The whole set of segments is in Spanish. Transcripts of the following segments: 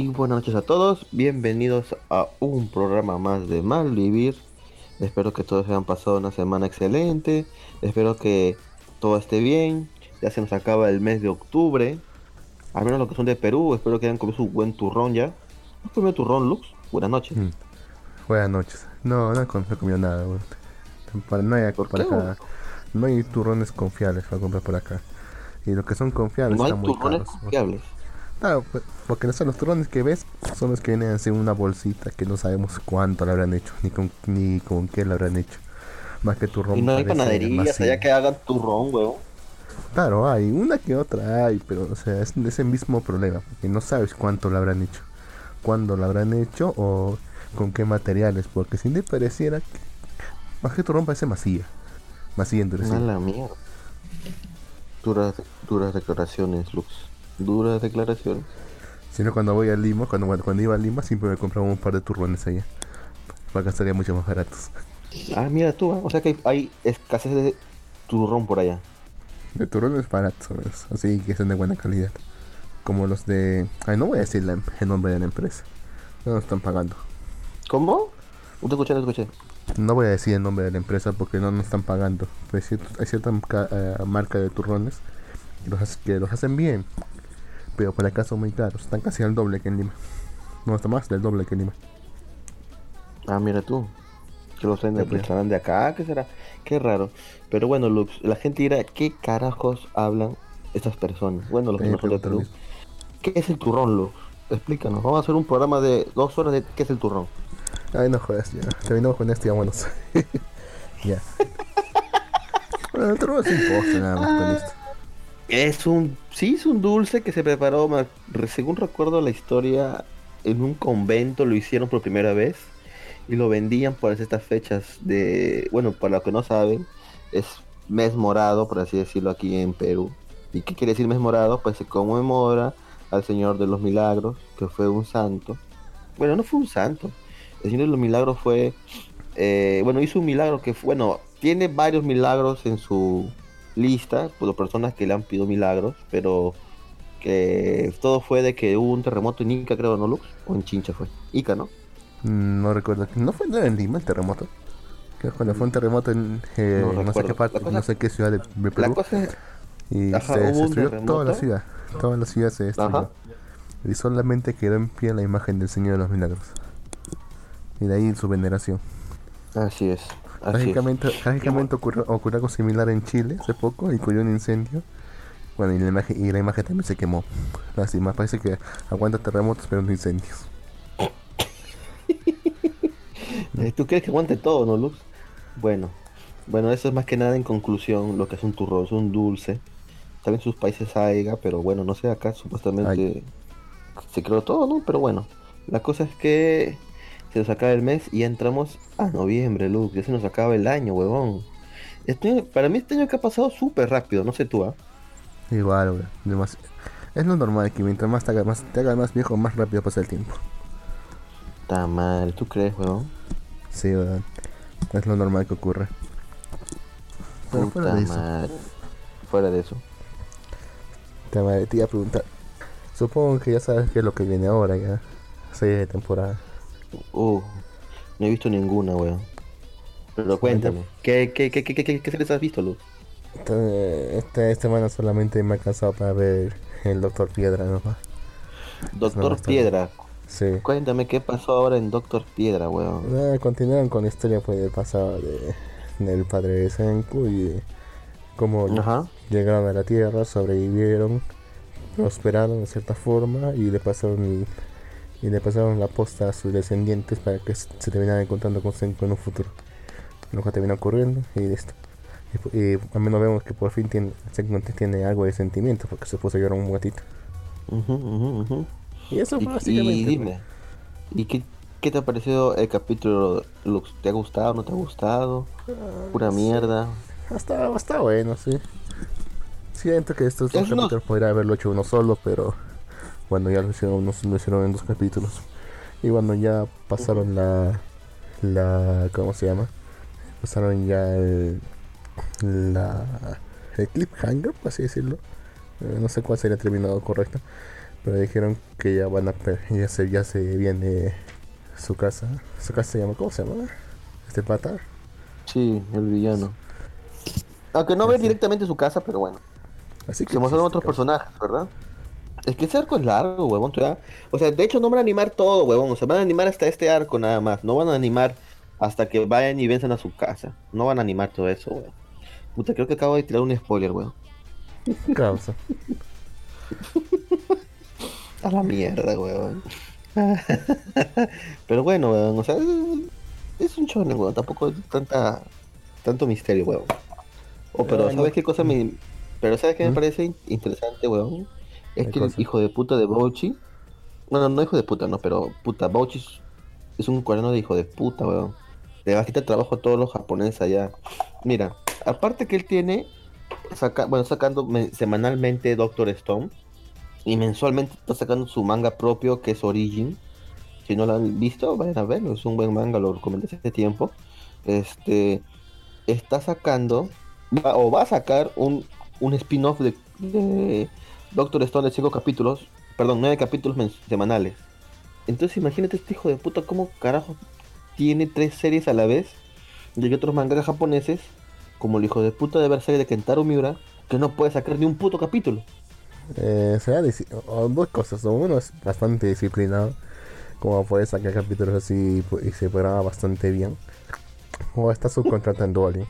Y buenas noches a todos, bienvenidos a un programa más de Malvivir. Espero que todos hayan pasado una semana excelente, espero que todo esté bien. Ya se nos acaba el mes de octubre, al menos los que son de Perú, espero que hayan comido su buen turrón ya. ¿Has comido turrón, Lux? Buenas noches. Mm. Buenas noches. No, no he comido nada, Para, no, hay, por acá, no hay turrones confiables para comprar por acá. Y los que son confiables no hay turrones confiables. Claro, pues, porque no son los turrones que ves, son los que vienen así en una bolsita que no sabemos cuánto le habrán hecho, ni con, ni con qué le habrán hecho. Más que turrón. Y no hay panaderías allá que hagan turrón, huevón. Claro, hay una que otra hay, pero o sea, es ese mismo problema, porque no sabes cuánto lo habrán hecho, cuándo lo habrán hecho o con qué materiales, porque si te pareciera que más que turrón parece masilla, masilla endurecida. la mierda. Duras, duras declaraciones, Lux. Duras declaraciones. Si no, cuando voy a Lima, cuando, cuando iba a Lima, siempre me compraba un par de turrones allá. Para que estaría mucho más baratos. Ah, mira tú, ¿eh? o sea que hay escasez de turrón por allá. De turrones baratos, así que son de buena calidad. Como los de. Ay, no voy a decir el nombre de la empresa. No nos están pagando. ¿Cómo? No te escuché, no te escuché. No voy a decir el nombre de la empresa porque no nos están pagando. Pues hay cierta eh, marca de turrones que los, hacen bien, pero por acá son muy caros. Están casi al doble que en Lima. No, está más del doble que en Lima. Ah, mira tú. Que los traen de, de acá, ¿qué será? Qué raro. Pero bueno, Lux, la gente dirá, ¿qué carajos hablan estas personas? Bueno, los que no son de. ¿Qué es el turrón, Lux? Explícanos. Vamos a hacer un programa de dos horas de qué es el turrón. Ay, no jodas, ya. Terminamos con esto y vámonos. ya. bueno, el turrón es un postre nada más, listo. Es un, sí, es un dulce que se preparó, según recuerdo la historia, en un convento lo hicieron por primera vez y lo vendían por estas fechas de, bueno, para los que no saben, es mes morado, por así decirlo, aquí en Perú. ¿Y qué quiere decir mes morado? Pues se conmemora al Señor de los Milagros, que fue un santo. Bueno, no fue un santo. El Señor de los Milagros fue, eh, bueno, hizo un milagro que, bueno, tiene varios milagros en su lista por personas que le han pedido milagros, pero que todo fue de que hubo un terremoto en Ica, creo, ¿no, Lux? O en Chincha fue. Ica, ¿no? Mm, no recuerdo. ¿No fue en Lima el terremoto? Que cuando fue un terremoto en eh, no, sé qué parte, no sé qué ciudad de, Perú. y se, destruyó toda la ciudad. Toda la ciudad se destruyó. Y solamente quedó en pie la imagen del Señor de los Milagros. Y de ahí su veneración. Así es. Trágicamente, ocurrió, algo similar en Chile hace poco y ocurrió un incendio. Bueno, y la imagen, y la imagen también se quemó. Lástima, parece que aguanta terremotos pero no incendios. Eh, ¿Tú crees que aguante todo, no, Luz? Bueno, bueno, eso es más que nada en conclusión lo que es un turrón, es un dulce. Tal en sus países haya, pero bueno, no sé, acá supuestamente se creó todo, ¿no? Pero bueno, la cosa es que se nos acaba el mes y entramos a noviembre, Luke. Ya se nos acaba el año, huevón. Este, para mí este año que ha pasado súper rápido, no sé tú, ¿ah? Igual, weón. Es lo normal que mientras más te hagas más, te más viejo, más rápido pasa el tiempo. Está mal, ¿tú crees, weón? Sí, weón. Es lo normal que ocurre. Pero fuera de eso. Fuera de eso. Te, te iba a preguntar. Supongo que ya sabes qué es lo que viene ahora ya. Serie de temporada. Uh, no he visto ninguna, weón. Pero cuéntame, ¿qué, qué, qué, qué, qué, qué series has visto, Luz? Esta, esta semana solamente me ha cansado para ver el Doctor Piedra, ¿no? Doctor Piedra. Sí. Cuéntame qué pasó ahora en Doctor Piedra, weón. Ah, continuaron con la historia pues, del pasado de, del padre de Senku y cómo llegaron a la Tierra, sobrevivieron, prosperaron de cierta forma y le pasaron y le pasaron la posta a sus descendientes para que se terminaran encontrando con Senku en un futuro. Lo que terminó ocurriendo y listo. Y, al menos vemos que por fin tiene, Senku tiene algo de sentimiento porque se puso a llorar un gatito. Y eso fue básicamente. Y dime, ¿y qué, qué, te ha parecido el capítulo? ¿Te ha gustado? ¿No te ha gustado? Ah, Pura mierda. Hasta, está bueno, sí. Siento que estos dos capítulos podría haberlo hecho uno solo, pero cuando ya lo hicieron, lo hicieron en dos capítulos. Y cuando ya pasaron la, la, ¿cómo se llama? Pasaron ya el, la, el cliffhanger, por así decirlo. Eh, no sé cuál sería el terminado correcto. Pero dijeron que ya van a ya se, ya se viene su casa. Su casa se llama, ¿cómo se llama? ¿Este pata? Sí, el villano. Aunque no ve directamente su casa, pero bueno. Así que se mostraron otros personajes, ¿verdad? Es que ese arco es largo, huevón. O sea, de hecho no van a animar todo, huevón. O sea, van a animar hasta este arco nada más. No van a animar hasta que vayan y venzan a su casa. No van a animar todo eso, huevón. Puta, creo que acabo de tirar un spoiler, huevón. Causa. a la mierda, huevón. Pero bueno, weón, o sea, es un shonen, weón, tampoco tanta tanto misterio, weón. O pero, ¿sabes qué cosa me pero ¿sabes qué me ¿Mm? parece interesante, weón? Es que el hijo de puta de Bouchi, bueno, no hijo de puta, no, pero puta, Bouchi es un coreano de hijo de puta, weón. Le va a quitar trabajo a todos los japoneses allá. Mira, aparte que él tiene, saca, bueno, sacando semanalmente Doctor Stone, y mensualmente está sacando su manga propio que es Origin. Si no lo han visto, vayan a verlo. Es un buen manga, lo recomendé hace tiempo. Este está sacando o va a sacar un, un spin-off de, Doctor Stone de 5 capítulos, perdón, 9 capítulos semanales. Entonces imagínate este hijo de puta cómo carajo tiene tres series a la vez de otros mangas japoneses, como el hijo de puta de Berserk de Kentaro Miura, que no puede sacar ni un puto capítulo. Eh, sea dos cosas. Uno es bastante disciplinado, como puede sacar capítulos así y se programa bastante bien. O está subcontratando a alguien.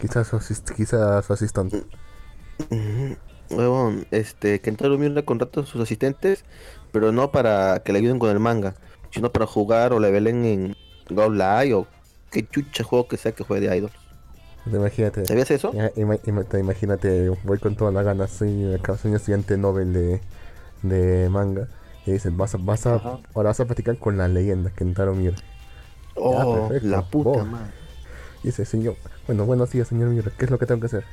Quizás su, quizás su asistente. Bueno, este, Kentaro Miura contrata a sus asistentes, pero no para que le ayuden con el manga, sino para jugar o le velen en Go Live o qué chucha juego que sea que juegue de idols. Imagínate. ¿Sabías eso? imagínate, voy con toda la gana, soy, soy un estudiante Nobel de, de manga. Y dicen, vas a, vas a, ahora vas a platicar con la leyenda, Kentaro Miura. Oh, la puta madre. Dice, señor, bueno, buenos días, señor Miura, ¿qué es lo que tengo que hacer?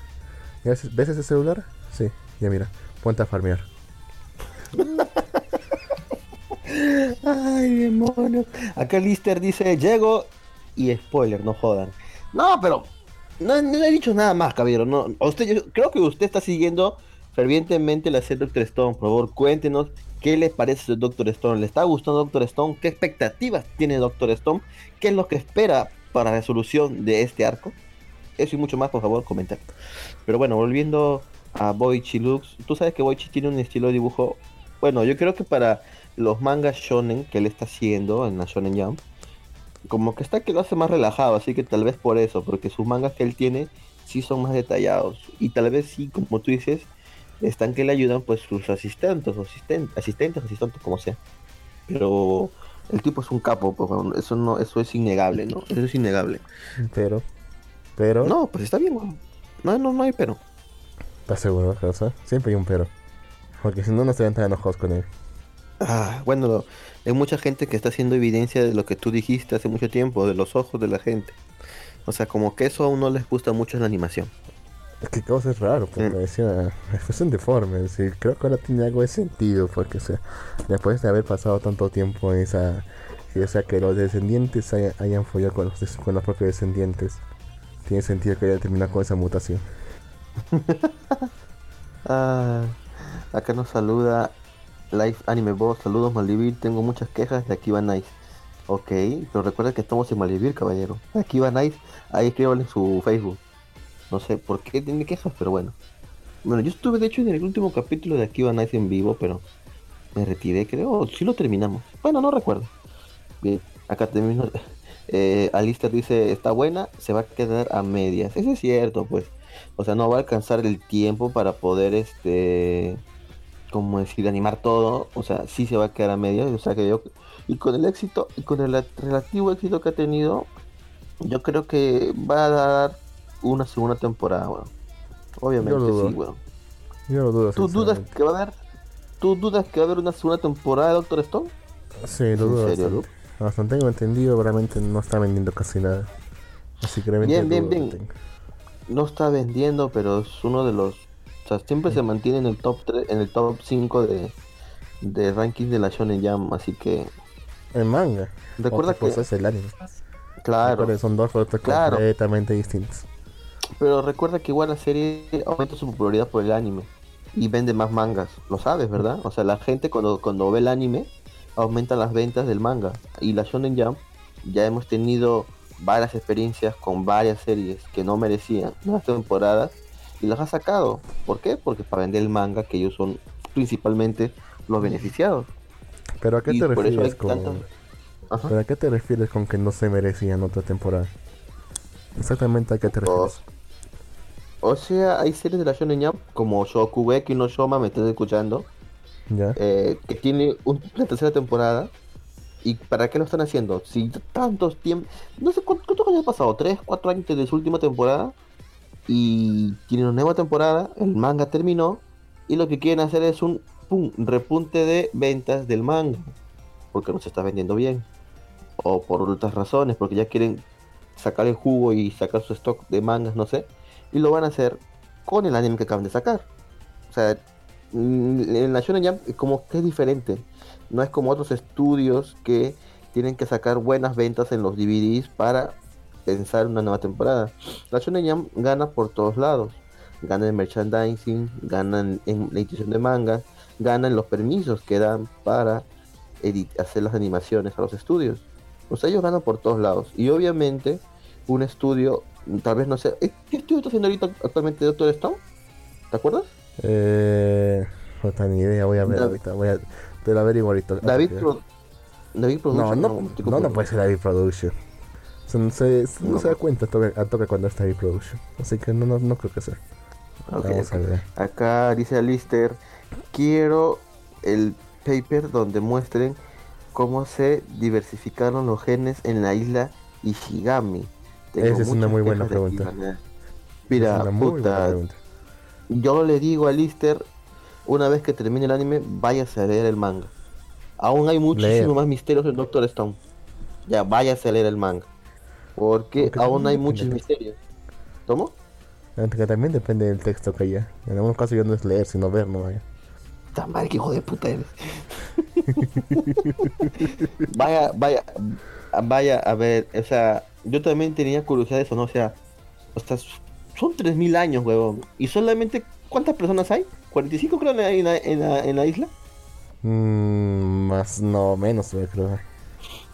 ¿Ves ese celular? Sí, ya mira, ponte a farmear. Ay, demonio. Acá Lister dice, llego y spoiler, no jodan. No, pero no, no he dicho nada más, caballero. No, usted, yo creo que usted está siguiendo fervientemente la serie Doctor Stone. Por favor, cuéntenos qué le parece Doctor Stone. ¿Le está gustando Doctor Stone? ¿Qué expectativas tiene Doctor Stone? ¿Qué es lo que espera para la resolución de este arco? Eso y mucho más, por favor, comentar. Pero bueno, volviendo a Boichi Lux. Tú sabes que Boichi tiene un estilo de dibujo. Bueno, yo creo que para los mangas shonen que él está haciendo en la Shonen Jump como que está que lo hace más relajado, así que tal vez por eso, porque sus mangas que él tiene sí son más detallados. Y tal vez sí, como tú dices, están que le ayudan pues sus asistentes, asistentes, asistentes, asistentes, como sea. Pero el tipo es un capo, pues, eso no, eso es innegable, ¿no? Eso es innegable. Pero, pero. No, pues está bien, no, no, no hay pero. ¿Estás seguro, Rosa? Siempre hay un pero. Porque si no, no estarían tan enojados con él. Ah, bueno, hay mucha gente que está haciendo evidencia de lo que tú dijiste hace mucho tiempo, de los ojos de la gente. O sea, como que eso aún no les gusta mucho en la animación. Es que causa es raro, porque mm. decía, es un deforme, decir, creo que ahora tiene algo de sentido, porque o sea, después de haber pasado tanto tiempo en esa, o sea, que los descendientes hayan, follado con los, con los propios descendientes, tiene sentido que haya terminado con esa mutación. ah, acá nos saluda Live Anime Boss, saludos Malvivir, tengo muchas quejas de Akiva Nice. Ok, pero recuerda que estamos en Malvivir, caballero. Akiva Nice, ahí escriban en su Facebook. No sé por qué tiene quejas, pero bueno. Bueno, yo estuve de hecho en el último capítulo de Akiva Nice en vivo, pero me retiré, creo. Si lo terminamos. Bueno, no recuerdo. Bien, acá termino. Eh, Alistair dice, está buena, se va a quedar a medias. Eso es cierto, pues. O sea, no va a alcanzar el tiempo para poder, este como decir, animar todo, o sea, sí se va a quedar a medio, o sea que yo, y con el éxito, y con el relativo éxito que ha tenido, yo creo que va a dar una segunda temporada, weón. Obviamente sí, weón. Yo lo dudo. ¿Tú dudas que va a haber, tú dudas que va a haber una segunda temporada de Doctor Stone? Sí, lo dudo. ¿En serio, bastante. tengo entendido, realmente no está vendiendo casi nada. Así que bien, bien, bien. No está vendiendo, pero es uno de los o sea, siempre se mantiene en el top 3, en el top 5 de, de ranking de la Shonen Jam, así que... El manga. Recuerda que... es el anime. Claro. son dos fotos completamente distintos. Pero recuerda que igual la serie aumenta su popularidad por el anime. y vende más mangas. Lo sabes, ¿verdad? O sea, la gente cuando, cuando ve el anime aumenta las ventas del manga. Y la Shonen Jump ya hemos tenido varias experiencias con varias series que no merecían nuevas temporadas y las ha sacado. ¿Por qué? Porque para vender el manga, que ellos son principalmente los beneficiados. ¿Pero a qué te refieres con... ¿Pero a qué te refieres con que no se merecían otra temporada? Exactamente a qué te refieres. O sea, hay series de la Shonen Jump como Shokugeki no Shoma, me estás escuchando, ¿Ya? Eh, que tiene una tercera temporada. ¿Y para qué lo están haciendo? Si tantos tiempos... No sé cuántos años ha pasado, ¿Tres, cuatro años de su última temporada. Y tiene una nueva temporada, el manga terminó. Y lo que quieren hacer es un pum, repunte de ventas del manga. Porque no se está vendiendo bien. O por otras razones, porque ya quieren sacar el jugo y sacar su stock de mangas, no sé y lo van a hacer con el anime que acaban de sacar. O sea, mm, en la Shonen Jump como que es diferente. No es como otros estudios que tienen que sacar buenas ventas en los DVDs para pensar una nueva temporada. La Shonen Jump gana por todos lados. Gana en merchandising, ganan en la edición de mangas, ganan los permisos que dan para hacer las animaciones a los estudios. O sea, ellos ganan por todos lados. Y obviamente un estudio Tal vez no sé. ¿Qué estudio está haciendo ahorita actualmente Doctor Stone? ¿Te acuerdas? Eh. No tengo ni idea, voy a ver ahorita. Voy a, te la ahorita. David, David Production. No, no, no, puede ser David Production. Se, no, se da cuenta a toque cuando está David Production. Así que no, no, no creo que sea. Vamos a ver. Acá dice Alister: Quiero el paper donde muestren cómo se diversificaron los genes en la isla Ishigami. Esa es una muy buena pregunta. Mira, puta, yo le digo a Lister, una vez que termine el anime, váyase a leer el manga. Aún hay muchísimos más misterios en Doctor Stone. Ya, váyase a leer el manga. Porque aún hay muchos misterios. ¿Cómo? Que también depende del texto que haya. En algunos casos yo no es leer, sino ver, no vaya. Tan mal que hijo de puta eres. vaya, vaya, vaya a ver, o sea, yo también tenía curiosidad de eso, ¿no? O sea, hasta son 3.000 años, huevón. ¿Y solamente cuántas personas hay? ¿45 creo en la, en la, isla? Mm, más, no, menos, creo.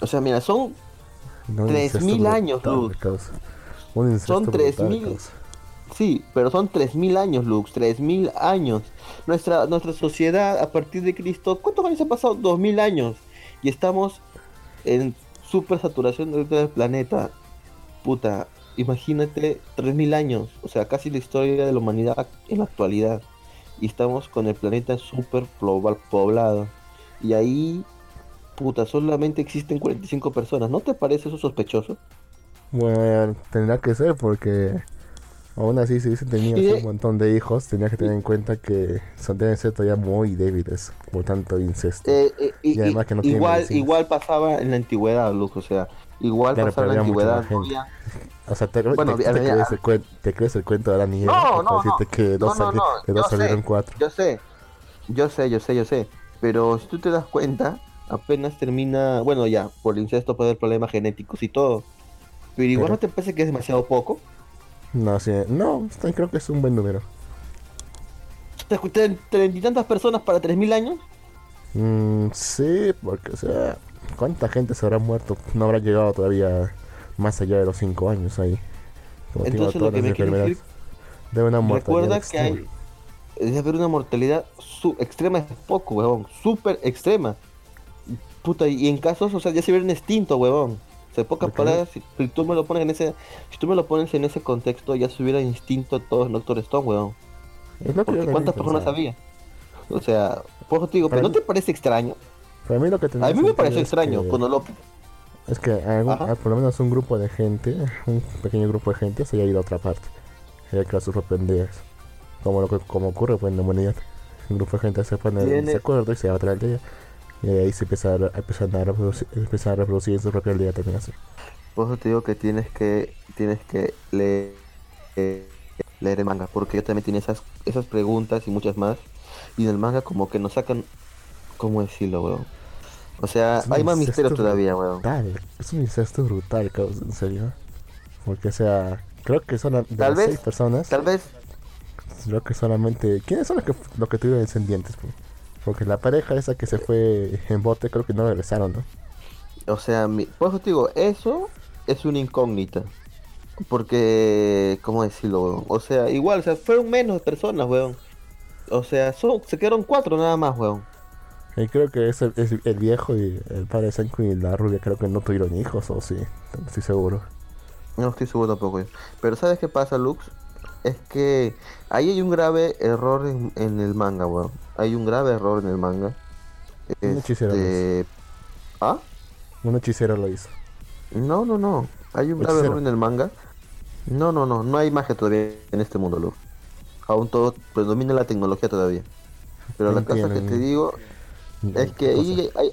O sea, mira, son 3.000 años, Lux. Son 3.000. Sí, pero son 3.000 años, Lux. 3.000 años. Nuestra, nuestra sociedad a partir de Cristo, ¿cuántos años ha pasado? 2.000 años. Y estamos en super saturación del planeta. Puta, imagínate 3000 años, o sea, casi la historia de la humanidad en la actualidad. Y estamos con el planeta super poblado. Y ahí, puta, solamente existen 45 personas. ¿No te parece eso sospechoso? Bueno, tendrá que ser porque Aún así, si tenías un montón de hijos, tenías que tener en cuenta que son deben ser todavía muy débiles por tanto incesto. Eh, eh, y, además que no igual, igual pasaba en la antigüedad, Luke, o sea, igual pasaba en la antigüedad. O sea, te, bueno, te, crees el te, crees el, cuento de la niña no, no, no, que dos, no, no, que dos salieron cuatro. Yo sé, yo sé, yo sé, yo sé. Pero si tú te das cuenta, apenas termina, bueno, ya, por el incesto puede haber problemas genéticos y todo. Pero igual no te parece que es demasiado poco. No, sí, no, creo que es un buen número. ¿Treinta y tantas personas para 3.000 años? Mm, sí, porque, o sea, ¿cuánta gente se habrá muerto? No habrá llegado todavía más allá de los 5 años ahí. Entonces lo que me quiero decir... Debe una Recuerda que hay... Debe haber una mortalidad extrema, es poco, huevón. Súper extrema. Puta, y en casos, o sea, ya se un extinto, huevón de pocas palabras, si, tú me lo pones en ese, si tú me lo pones en ese contexto, ya se hubiera instinto todo en Doctor Stone, weón. Porque ¿cuántas personas había? O sea, por te digo, pero ¿no te parece extraño? a mí lo que A mí me parece extraño cuando lo es que por lo menos un grupo de gente, un pequeño grupo de gente se haya ido a otra parte. Haya creado sus propias Como lo que como ocurre pues, en la humanidad. Un grupo de gente se pone de acuerdo y se va a otra aldea. Y ahí se empieza a, a, reproducir, a reproducir en su propia aldea también así. Por eso te digo que tienes que tienes que leer, leer el manga, porque yo también tiene esas, esas preguntas y muchas más. Y en el manga como que nos sacan, ¿cómo decirlo, weón? O sea, hay más misterio todavía, weón. Es un incesto brutal, cabrón, en serio. Porque, o sea, creo que son tal vez, seis personas. Tal vez, Creo que solamente. ¿Quiénes son los que, los que tuvieron descendientes? Porque la pareja esa que se fue en bote, creo que no regresaron, ¿no? O sea, mi, por eso te digo, eso es una incógnita. Porque, ¿cómo decirlo, O sea, igual, o sea, fueron menos personas, weón. O sea, son, se quedaron cuatro nada más, weón. Y creo que es el, viejo y el padre de Senku y la rubia creo que no tuvieron hijos, o sí, no estoy seguro. No estoy seguro tampoco. Pero ¿sabes qué pasa, Lux? Es que ahí hay un grave error en, el manga, weón. Hay un grave error en el manga. Un hechicero lo este, hizo. ¿Ah? Un hechicero lo hizo. No, no, no. Hay un grave error en el manga. No, no, no. No hay magia todavía en este mundo, Lux. Aún todo predomina la tecnología todavía. Pero la cosa que te digo es que ahí hay,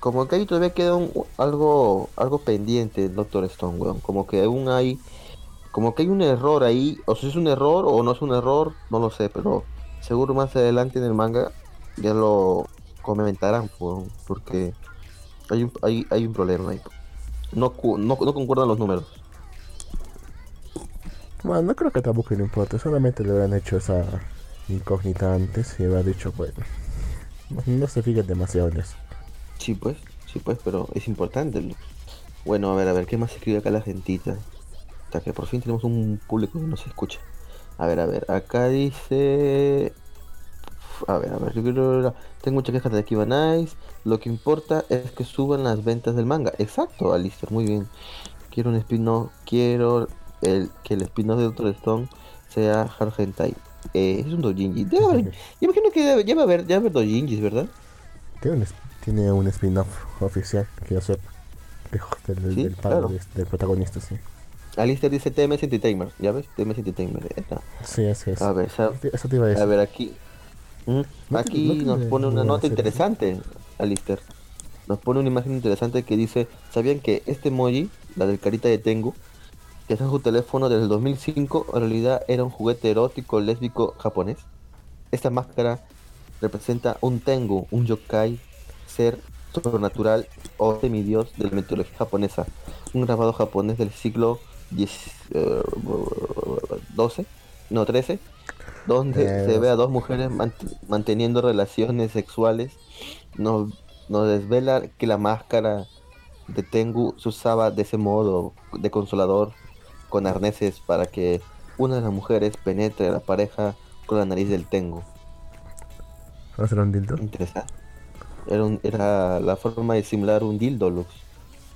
como que ahí todavía queda algo algo pendiente Doctor Stone, weón. Como que aún hay como que hay un error ahí, o si es un error o no es un error, no lo sé, pero seguro más adelante en el manga ya lo comentarán, weón, porque hay un, hay, hay un problema ahí. No, no, no concuerdan los números. Bueno, no creo que tampoco le importe, solamente le habrán hecho esa incógnita antes y habrá dicho, bueno, no se fijen demasiado en eso. Sí, pues, sí, pues, pero es importante. Bueno, a ver, a ver, ¿qué más escribe acá la gentita? Hasta que por fin tenemos un público que nos escucha. A ver, a ver, acá dice... A ver, a ver, tengo muchas quejas de Akiba Nice. Lo que importa es que suban las ventas del manga. Exacto, Alistair, muy bien. Quiero un spin quiero el, que el spin-off de Doctor Stone sea Hargentai. Eh, es un dojinji. Debe imagino que debe, ya va a haber, ya va a haber ¿verdad? Tiene un, tiene un spin-off oficial que yo sepa. Del, del, padre, del, protagonista, sí. Alistair dice TMS Entertainment, ¿ya ves? TMS Entertainment. Sí, así es. A ver, eso te iba a decir. A ver, aquí. aquí nos pone una nota interesante, Alistair. Nos pone una imagen interesante que dice: ¿Sabían que este emoji, la del carita de Tengu, que es en su teléfono desde el 2005, en realidad era un juguete erótico lésbico japonés. Esta máscara representa un Tengu, un yokai, ser sobrenatural o semidios de la mitología japonesa. Un grabado japonés del siglo XII, no 13, donde se eh, ve a dos mujeres manteniendo relaciones sexuales. Nos, nos desvela que la máscara de Tengu se usaba de ese modo de consolador con arneses para que una de las mujeres penetre a la pareja con la nariz del tengo. ¿Era un dildo? Interesante. Era, era la forma de simular un dildo, Lux.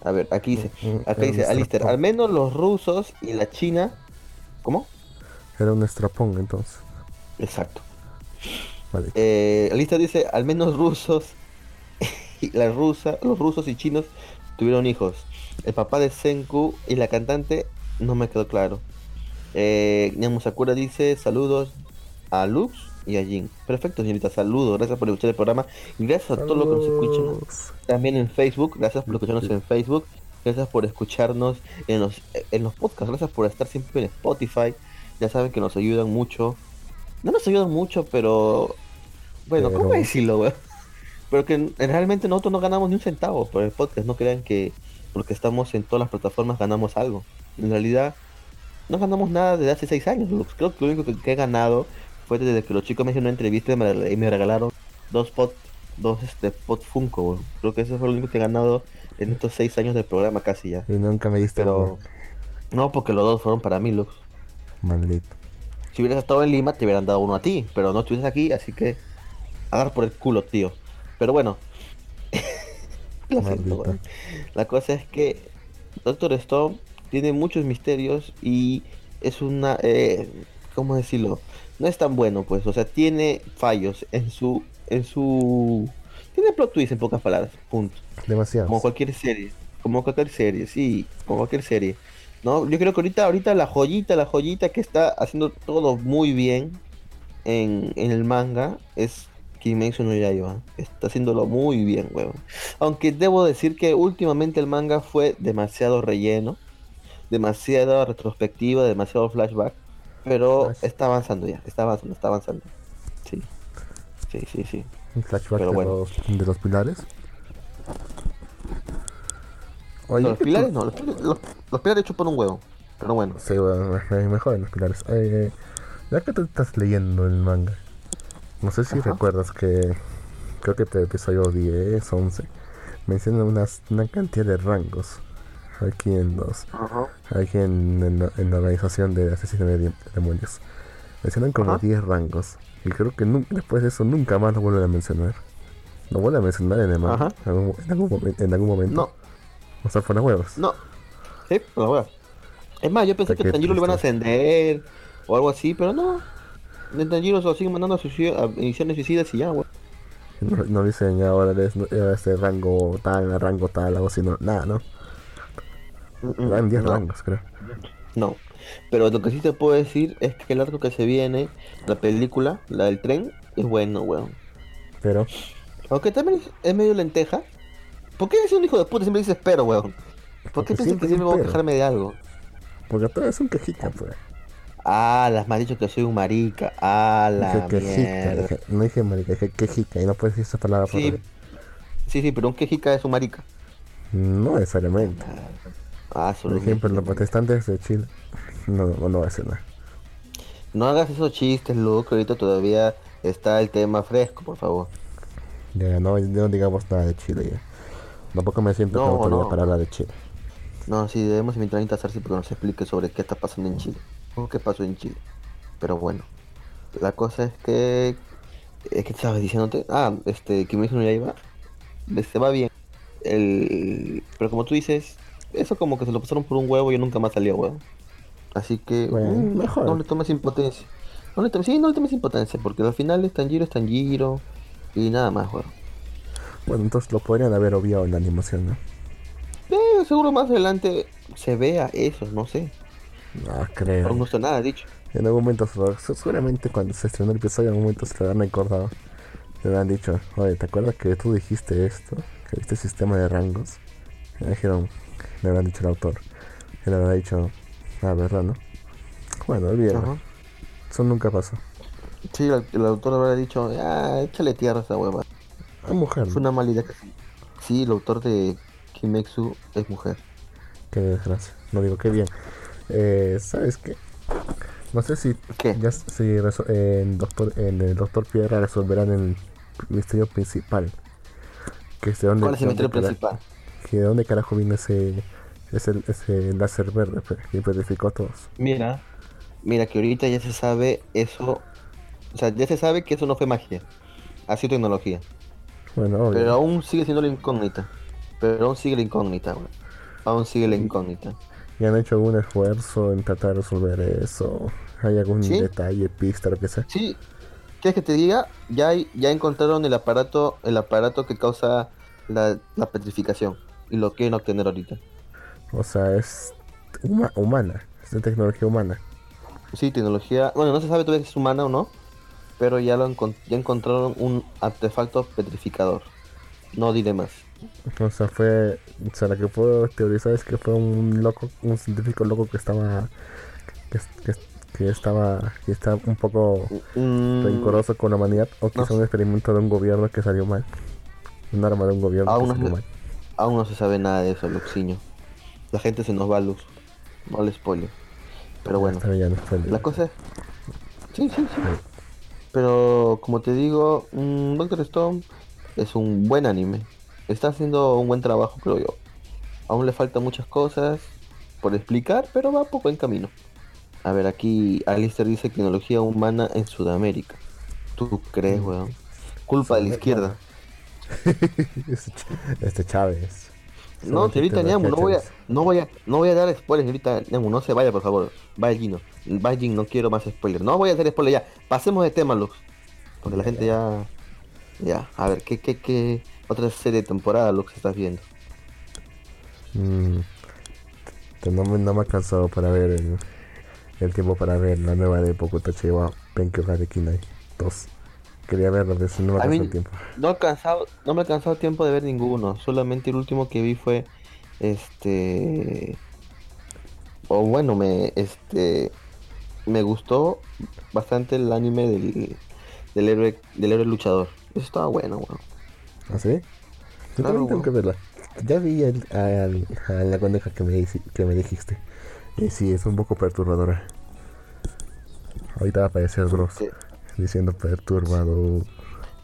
A ver, aquí dice, mm, mm, acá dice, Alister, al menos los rusos y la China... ¿Cómo? Era un estrapón entonces. Exacto. Vale. Eh, Alister dice, al menos rusos y la rusa, los rusos y chinos tuvieron hijos. El papá de Senku y la cantante no me quedó claro. Eh, Sakura dice saludos a Lux y a Jin. Perfecto, señorita, saludos. Gracias por escuchar el programa. Y gracias a todos los que nos escuchan también en Facebook. Gracias por escucharnos en Facebook. Gracias por escucharnos en los, en los podcasts. Gracias por estar siempre en Spotify. Ya saben que nos ayudan mucho. No nos ayudan mucho, pero. Bueno, ¿cómo decirlo, weón? Pero que realmente nosotros no ganamos ni un centavo por el podcast. No crean que porque estamos en todas las plataformas ganamos algo. En realidad, no ganamos nada desde hace seis años. Creo que lo único que, he ganado fue desde que los chicos me hicieron una entrevista y me, regalaron dos pot, dos este pot Funko. Creo que eso fue lo único que he ganado en estos seis años del programa casi ya. Y nunca me diste Pero, no, porque los dos fueron para mí, Lux. Maldito. Si hubieras estado en Lima, te hubieran dado uno a ti, pero no estuvieras aquí, así que agar por el culo, tío. Pero bueno, la cosa es que Doctor Stone tiene muchos misterios y es una, eh, ¿cómo decirlo? No es tan bueno, pues, o sea, tiene fallos en su, en su, tiene plot twist en pocas palabras, punto. Demasiado. Como cualquier serie, como cualquier serie, sí, como cualquier serie. No, yo creo que ahorita, ahorita la joyita, la joyita que está haciendo todo muy bien en, en el manga es Kimetsu no Yaiba. Está haciéndolo muy bien, weón. Aunque debo decir que últimamente el manga fue demasiado relleno, demasiada retrospectiva, demasiado flashback, pero está avanzando ya, está avanzando, está avanzando. Sí, sí, sí, sí. Un flashback de, los, de, los, pilares. los pilares no, los, pilares chupan un huevo, pero bueno. Sí, bueno, mejor en los pilares. Eh, Ya que tú estás leyendo el manga, no sé si recuerdas que creo que te episodio 10, 11, menciona unas, una cantidad de rangos aquí en los aquí en, la, organización de asesinos de demonios. Mencionan como 10 rangos. Y creo que después de eso nunca más lo vuelven a mencionar. Lo vuelven a mencionar en el manga. En algún, en, algún, momento. No. O sea, fue las huevas. No. Sí, por las huevas. Es más, yo pensé que Tanjiro lo iban a ascender o algo así, pero no. Tanjiro se lo siguen mandando a, a misiones suicidas y ya, weón. No, no, dicen ahora es este rango tal, rango tal, algo así, no, nada, ¿no? Dan 10 rangos, creo. No, pero lo que sí te puedo decir es que el arco que se viene, la película, la del tren, es bueno, weón. Pero. Aunque también es medio lenteja. ¿Por qué eres un hijo de puta siempre dices pero, weón? ¿Por qué piensas que siempre voy a quejarme de algo? Porque todo es un quejica, pues. Ah, las me has dicho que soy un marica. Ah, la mierda. no dije marica, dije quejica y no puedes decir esa palabra sí. Sí, sí, pero un quejica es un marica. No necesariamente. Ah, Por ejemplo, los protestantes de Chile no, no ser nada. No hagas esos chistes, Luke, ahorita todavía está el tema fresco, por favor. Ya, no, no digamos nada de Chile ya. Tampoco me siento no, no. para hablar de Chile. No, sí, debemos invitar a Sarsi porque nos explique sobre qué está pasando en Chile. O qué pasó en Chile. Pero bueno, la cosa es que... Es que estabas diciéndote... Ah, este, que me dijo ya iba. Se va bien. El... Pero como tú dices, eso como que se lo pasaron por un huevo y nunca más salió huevo. Así que mm, mejor. no le tomes impotencia. No le tomes, sí, no le tomes impotencia, porque al final es Tanjiro, es Tanjiro y nada más, huevo. Bueno, entonces lo podrían haber obviado en la animación, ¿no? Eh, seguro más adelante se vea eso, no sé. No creo. No gusta nada dicho. En algún momento, seguramente cuando se estrenó el episodio, en algún momento se lo han recordado. Le han dicho, oye, ¿te acuerdas que tú dijiste esto? Que viste el sistema de rangos. Y me dijeron, le habrán dicho el autor. Le habrá dicho, ah, verdad, ¿no? Bueno, olvídalo. Eso nunca pasó. Sí, el, autor habrá dicho, ah, échale tierra a esa hueva. Es mujer. Es una mala idea que sí. el autor de Kimetsu es mujer. Qué desgracia. No digo qué bien. Eh, ¿Sabes qué? No sé si ¿Qué? ya si en, doctor, en el Doctor Piedra resolverán el misterio principal. Que es de dónde, ¿Cuál es el misterio principal? Que de dónde carajo viene ese, ese, ese láser verde pues, que petrificó a todos. Mira, mira que ahorita ya se sabe eso, o sea, ya se sabe que eso no fue magia, ha sido tecnología. Bueno, Pero aún sigue siendo la incógnita. Pero aún sigue la incógnita, Aún sigue la incógnita. ¿Y han hecho algún esfuerzo en tratar de resolver eso? ¿Hay algún detalle, pista, lo que sea? Sí. ¿Quieres que te diga? Ya, ya encontraron el aparato, el aparato que causa la, la petrificación y lo quieren obtener ahorita. O sea, es humana, es de tecnología humana. Sí, tecnología, bueno, no se sabe todavía si es humana o no, pero ya lo ya encontraron un artefacto petrificador. No diré más. O sea, fue, o sea, lo que puedo teorizar es que fue un loco, un científico loco que estaba, que, estaba, que estaba un poco mm, rencoroso con la humanidad, o que es un experimento de un gobierno que salió mal, un arma de un gobierno que salió mal. Aún no se sabe nada de eso, Luxiño. La gente se nos va a luz. No le spoiler. Pero bueno. la cosa es... Sí, sí, sí. Pero como te digo, mm, Doctor Stone es un buen anime. Está haciendo un buen trabajo, creo yo. Aún le faltan muchas cosas por explicar, pero va poco en camino. A ver, aquí Alistair dice tecnología humana en Sudamérica. ¿Tú crees, weón? Culpa de la izquierda. Este, este Chávez. No, señorita Nemu, no voy a, no voy a, no voy a dar spoilers, señorita Nemu, no se vaya por favor. Vaya Gino, vaya no quiero más spoilers. No voy a hacer spoilers ya. Pasemos de tema, Lux. Porque la gente ya. Ya, a ver, ¿qué, qué, qué otra serie de temporada, Lux, estás viendo? Mm, no, me, no me ha cansado para ver el, el tiempo para ver la nueva de Pokuto Chiwa Penkyo Kinai 2. Quería verlo, pero no me alcanzó tiempo. No, alcanzado, no me ha alcanzado tiempo de ver ninguno. Solamente el último que vi fue este. O bueno, me este me gustó bastante el anime del, del héroe del héroe luchador. Eso estaba bueno, bueno. ¿Ah, sí? Yo también tengo que verla. Ya vi el, a la condeja que me, que me dijiste. Y sí, es un poco perturbadora. Ahorita va a aparecer Dross diciendo perturbado.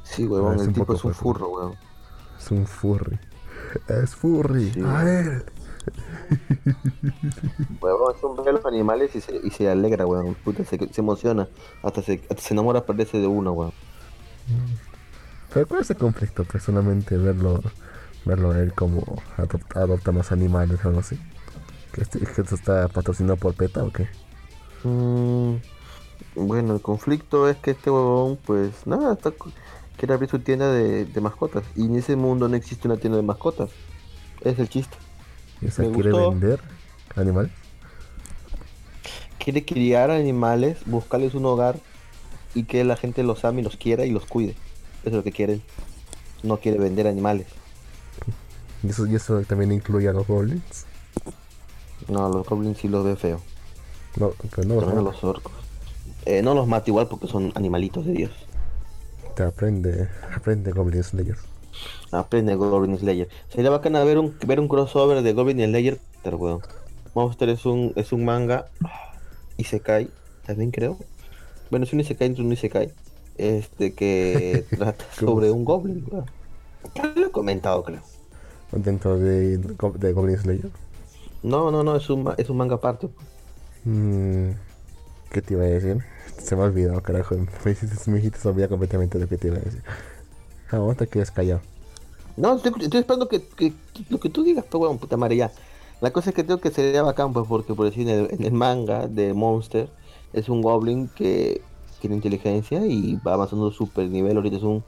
Sí, huevón, el tipo es un furro, weón. Es un furry. Es furry. a ver. Huevón, es un a los animales y se, y se alegra, weón. Puta, se, se emociona. Hasta se, hasta se enamora, parece de uno, weón. Pero ¿cuál es el conflicto? Personalmente, verlo, verlo él como adopta, adopta más animales o algo así. ¿Que, este, que esto está patrocinado por PETA o qué? Mm, bueno, el conflicto es que este huevón, pues nada, está, quiere abrir su tienda de, mascotas. Y en ese mundo no existe una tienda de mascotas. Es el chiste. ¿Y esa quiere vender animales? Quiere criar animales, buscarles un hogar y que la gente los ame y los quiera y los cuide. Eso es lo que quiere. No quiere vender animales. ¿Y eso, y eso también incluye a los goblins? No, los goblins sí los ve feo. No, pero no, no los orcos. Eh, no los mata igual porque son animalitos de Dios. Te aprende, aprende Goblin Slayer. Aprende Goblin Slayer. Sería bacana ver un, ver un crossover de Goblin Slayer, pero weón. Monster es un, es un manga y se cae, también creo. Bueno, si uno se cae, entre uno se cae. Este que trata sobre un goblin, weón. lo he comentado, creo. ¿Dentro de, de Goblin Slayer? No, no, no, es un, es un manga aparte. Mm, ¿Qué te iba a decir? Se me ha olvidado, carajo. Me hiciste, me hiciste olvidar completamente de qué te iba a decir. Ah, te quedas callado. No, estoy, esperando que, lo que tú digas, pues, weón, puta madre, ya. La cosa es que tengo que sería bacán, pues, porque por decir, en el, manga de Monster es un goblin que tiene inteligencia y va avanzando super nivel. Ahorita es un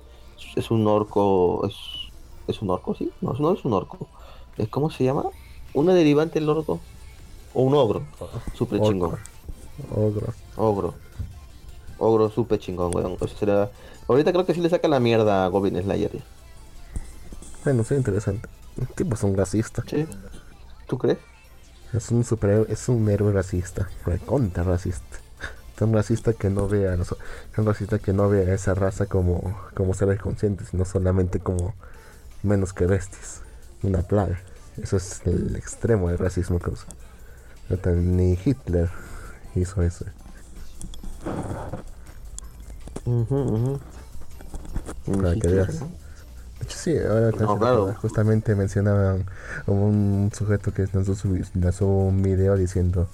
es un orco, es, es un orco, sí, no, no es un orco. Es ¿Cómo se llama? Una derivante del orco. O un ogro. Super chingón. Ogro. Ogro. Ogro super chingón, weón. O será... Ahorita creo que sí le saca la mierda a Goblin Slayer. Bueno, sí, interesante. El tipo es un racista. Sí. ¿Tú crees? Es un super es un héroe racista, contra racista. Tan racista que no vea tan racista que no vea a esa raza como, como seres conscientes, sino solamente como menos que bestias. Una plaga. Eso es el extremo del racismo que usa. Ni Hitler hizo eso. Para que veas. De hecho, sí, ahora justamente mencionaban un sujeto que lanzó, un video diciendo: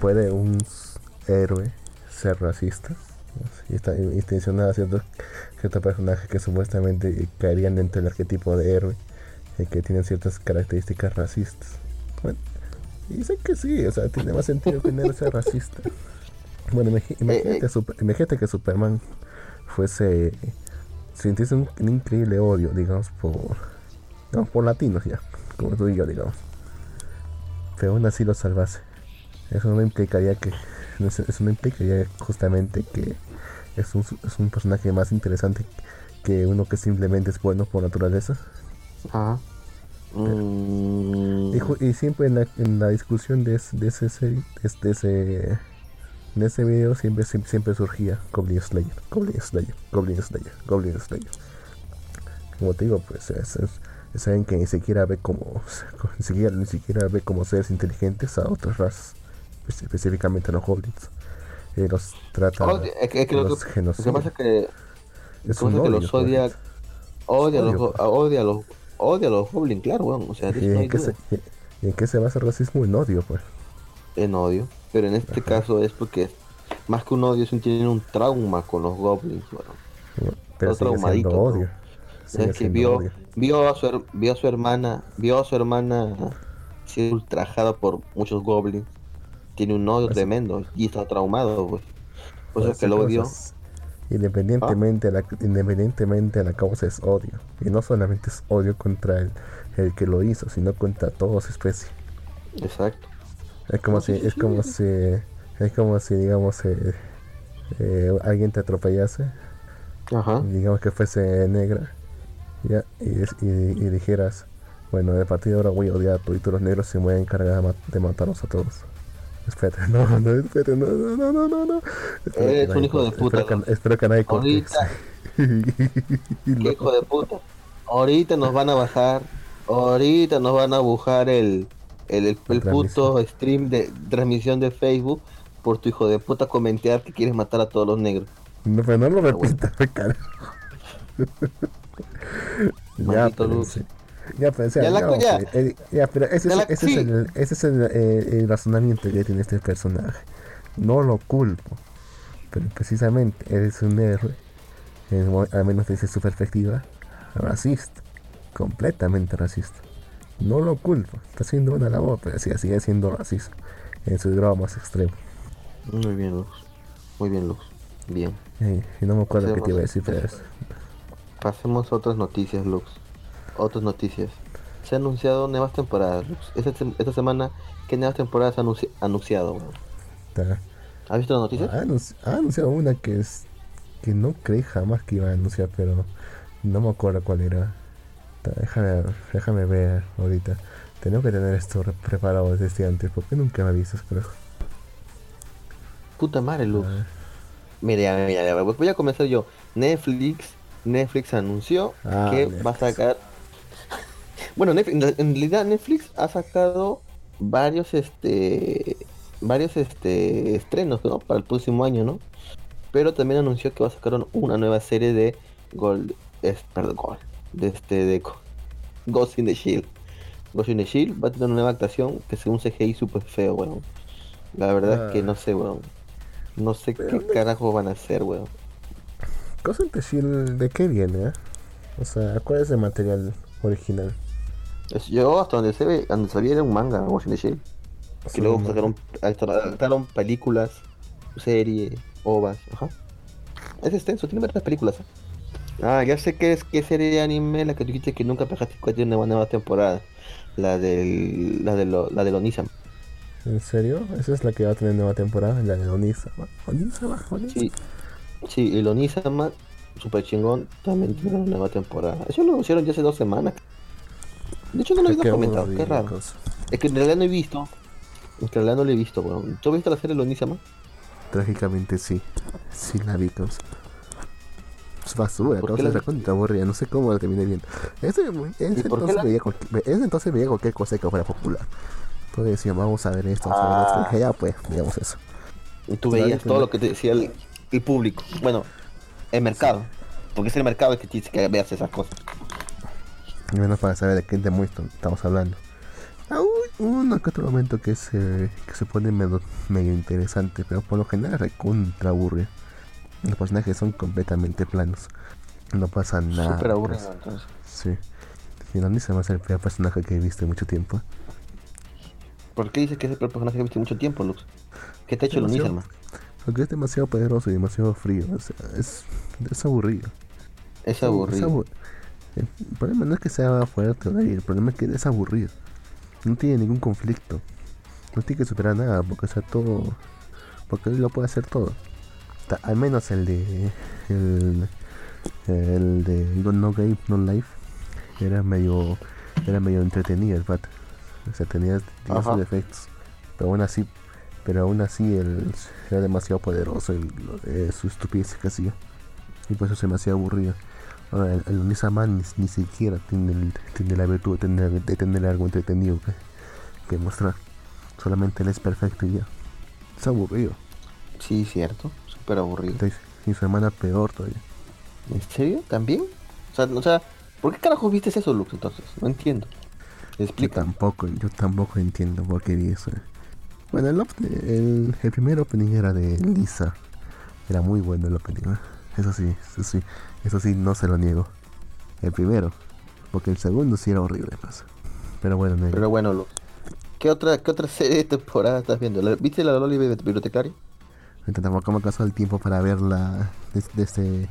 ¿Puede un héroe ser racista? Y está intencionado a ciertos, ciertos personajes que supuestamente caerían dentro del arquetipo de héroe y que tienen ciertas características racistas. Bueno, y sé que sí, o sea, tiene más sentido que no sea racista. Bueno, imagínate, eh, eh. imagínate que Superman fuese. Sintiese un, increíble odio, digamos, por. Digamos, por latinos ya, como tú y yo, digamos. Pero aún así lo salvase. Eso no implicaría que. Eso no implicaría justamente que es un, es un personaje más interesante que uno que simplemente es bueno por naturaleza. Ajá. Mm. Y, siempre en la, en la discusión de, de ese serie, de, ese en ese video siempre, siempre, surgía Goblin Slayer, Goblin Slayer, Goblin Slayer, Goblin Slayer. Como te digo, pues es, es, alguien que ni siquiera ve como ni siquiera, ni siquiera ve como seres inteligentes a otras razas, específicamente a los goblins. Eh, los trata oh, es que, lo, los que, lo que pasa es que, es un odio, los odia, pues. odia, los, pues. odia a los odia a los goblins, claro, weón. O sea, ¿Y, en qué se, ¿Y en qué se basa el racismo? En odio, pues. En odio. Pero en este caso es porque más que un odio, es un, tienen un trauma con los goblins, bueno. Pero traumadito. Odio. Es que vio, vio, a su, vio a su hermana, vio a su hermana ser ultrajada por muchos goblins. Tiene un odio pues tremendo y está traumado, pues. Por eso es que lo odió. Independientemente, la, independientemente la causa es odio. Y no solamente es odio contra el, el que lo hizo, sino contra toda su especie. Exacto. Es como si, es como si, es como si digamos eh, eh, alguien te atropellase, Ajá. digamos que fuese negra, ya, y, y, dijeras, bueno, de partir de ahora voy a odiar a todos los negros se me voy a encargar de, matarlos a todos. Espérate, no, no, espérate, no, no, no, no, no. Eres un hijo de puta. Espero que, espero que nadie Ahorita. hijo de puta. Ahorita nos van a bajar. Ahorita nos van a bujar el, el, el, puto stream de transmisión de Facebook por tu hijo de puta comentar que quieres matar a todos los negros. No, pero no lo repitas, cara. ya, pero, ya, pero, ya, la, ya. Eh, ya, pero ese, es, ese es, el, ese es el, eh, el, razonamiento que tiene este personaje. No lo culpo, pero precisamente eres un héroe, al menos desde su perspectiva, racista, completamente racista. No lo culpo, está haciendo una labor, pero sí, sigue siendo racista en su grado más extremo. Muy bien, Luz. Muy bien, Luz. Bien. y no me acuerdo qué te iba a decir, pero Pasemos a otras noticias, Lux. Otras noticias. Se han anunciado nuevas temporadas, Lux. Esta, semana, ¿qué nuevas temporadas han anunciado? ¿Has visto la noticia? Ha, anunciado una que es que no creí jamás que iba a anunciar, pero no me acuerdo cuál era. Déjame, déjame ver ahorita. Tengo que tener esto preparado desde antes, porque nunca me avisas, pero... Puta madre, Lux. Mira, mira, mira, voy a comenzar yo. Netflix Netflix anunció ah, que va a sacar. bueno, en realidad Netflix ha sacado varios este varios este estrenos para el próximo año, ¿no? Pero también anunció que va a sacar una nueva serie de Gold, es, perdón, Gold, de este de Ghost in the Shield. Ghost in the Shield va a tener una nueva actuación que según CGI super feo, weón. La verdad es que ah. no sé, weón. No sé qué carajo van a hacer, weón. Cosa ¿de qué viene? Eh? O sea, ¿cuál es el material original? yo hasta donde se ve, donde sabía era un manga, Ghost in the Shell. Que luego sacaron, adaptaron películas, serie, ovas, ajá. Es extenso, tiene varias películas. ¿eh? Ah, ya sé que es qué serie de anime la que tú dijiste que nunca pegaste tiene una nueva temporada. La del la de lo, la de Onisama. ¿En serio? ¿Esa es la que va a tener nueva temporada? La de Onisama. Onisama, Onisama. Sí. Sí, y Lonisama, super chingón, también tiene una nueva temporada. Eso lo anunciaron ya hace dos semanas. De hecho, no lo he comentado, qué raro. Es que en realidad no he visto. En realidad no lo he visto, weón. ¿Tú viste la serie Lonisama? Trágicamente sí. Sí la vi, causa. Es basura, causa la... recontra aburrida. No sé cómo la terminé viendo. Ese, ese entonces, la... veía cualquier, ese entonces veía cualquier cosa que fuera popular. Entonces decía, vamos a ver esto, vamos a ver esto. Y ah. ya, pues, digamos eso. Y tú veías todo lo que te decía el, el público. Bueno, el mercado. Porque es el mercado el que dice que veas esas cosas. Menos para saber de qué demuestro estamos hablando. Ah, uno que otro momento que se, que se pone medio, medio interesante, pero por lo general recontra aburre. Los personajes son completamente planos. No pasa nada. Súper aburrido entonces. Sí. Finalmente se ser el peor personaje que he visto en mucho tiempo. ¿Por qué dices que es el peor personaje que he visto en mucho tiempo, Lux? ¿Qué te ha hecho el Unisama? Porque es demasiado poderoso y demasiado frío. es, es aburrido. Es aburrido. el problema no es que sea fuerte o el problema es que es aburrido. No tiene ningún conflicto. No tiene que superar nada porque sea todo. Porque él lo puede hacer todo. Al menos el de. El, el de No Game, No Life. Era medio. Era medio entretenido el pat. O sea, tenía, tenía defectos. Pero aún así pero aún así él era demasiado poderoso y su estupidez que hacía. Y por eso se me hacía aburrido. Ahora, el, el ni, siquiera tiene, tiene la virtud de tener, de tener algo entretenido que, mostrar. Solamente él es perfecto y ya. Es aburrido. Sí, cierto. Súper aburrido. y su hermana peor todavía. ¿En serio? ¿También? O sea, o sea, ¿por qué carajo viste eso, Lux, entonces? No entiendo. Explica. Yo tampoco, yo tampoco entiendo por qué vi eso. Bueno, el, el, primer opening era de Lisa. Era muy bueno el opening. ¿eh? Eso sí, eso sí, eso sí, no se lo niego. El primero. Porque el segundo sí era horrible, pasa. Pues. Pero bueno, Pero bueno, ¿qué otra, qué otra serie de temporada estás viendo? ¿Viste la Loli Bibliotecaria? Ahorita tampoco me pasado el tiempo para verla desde este,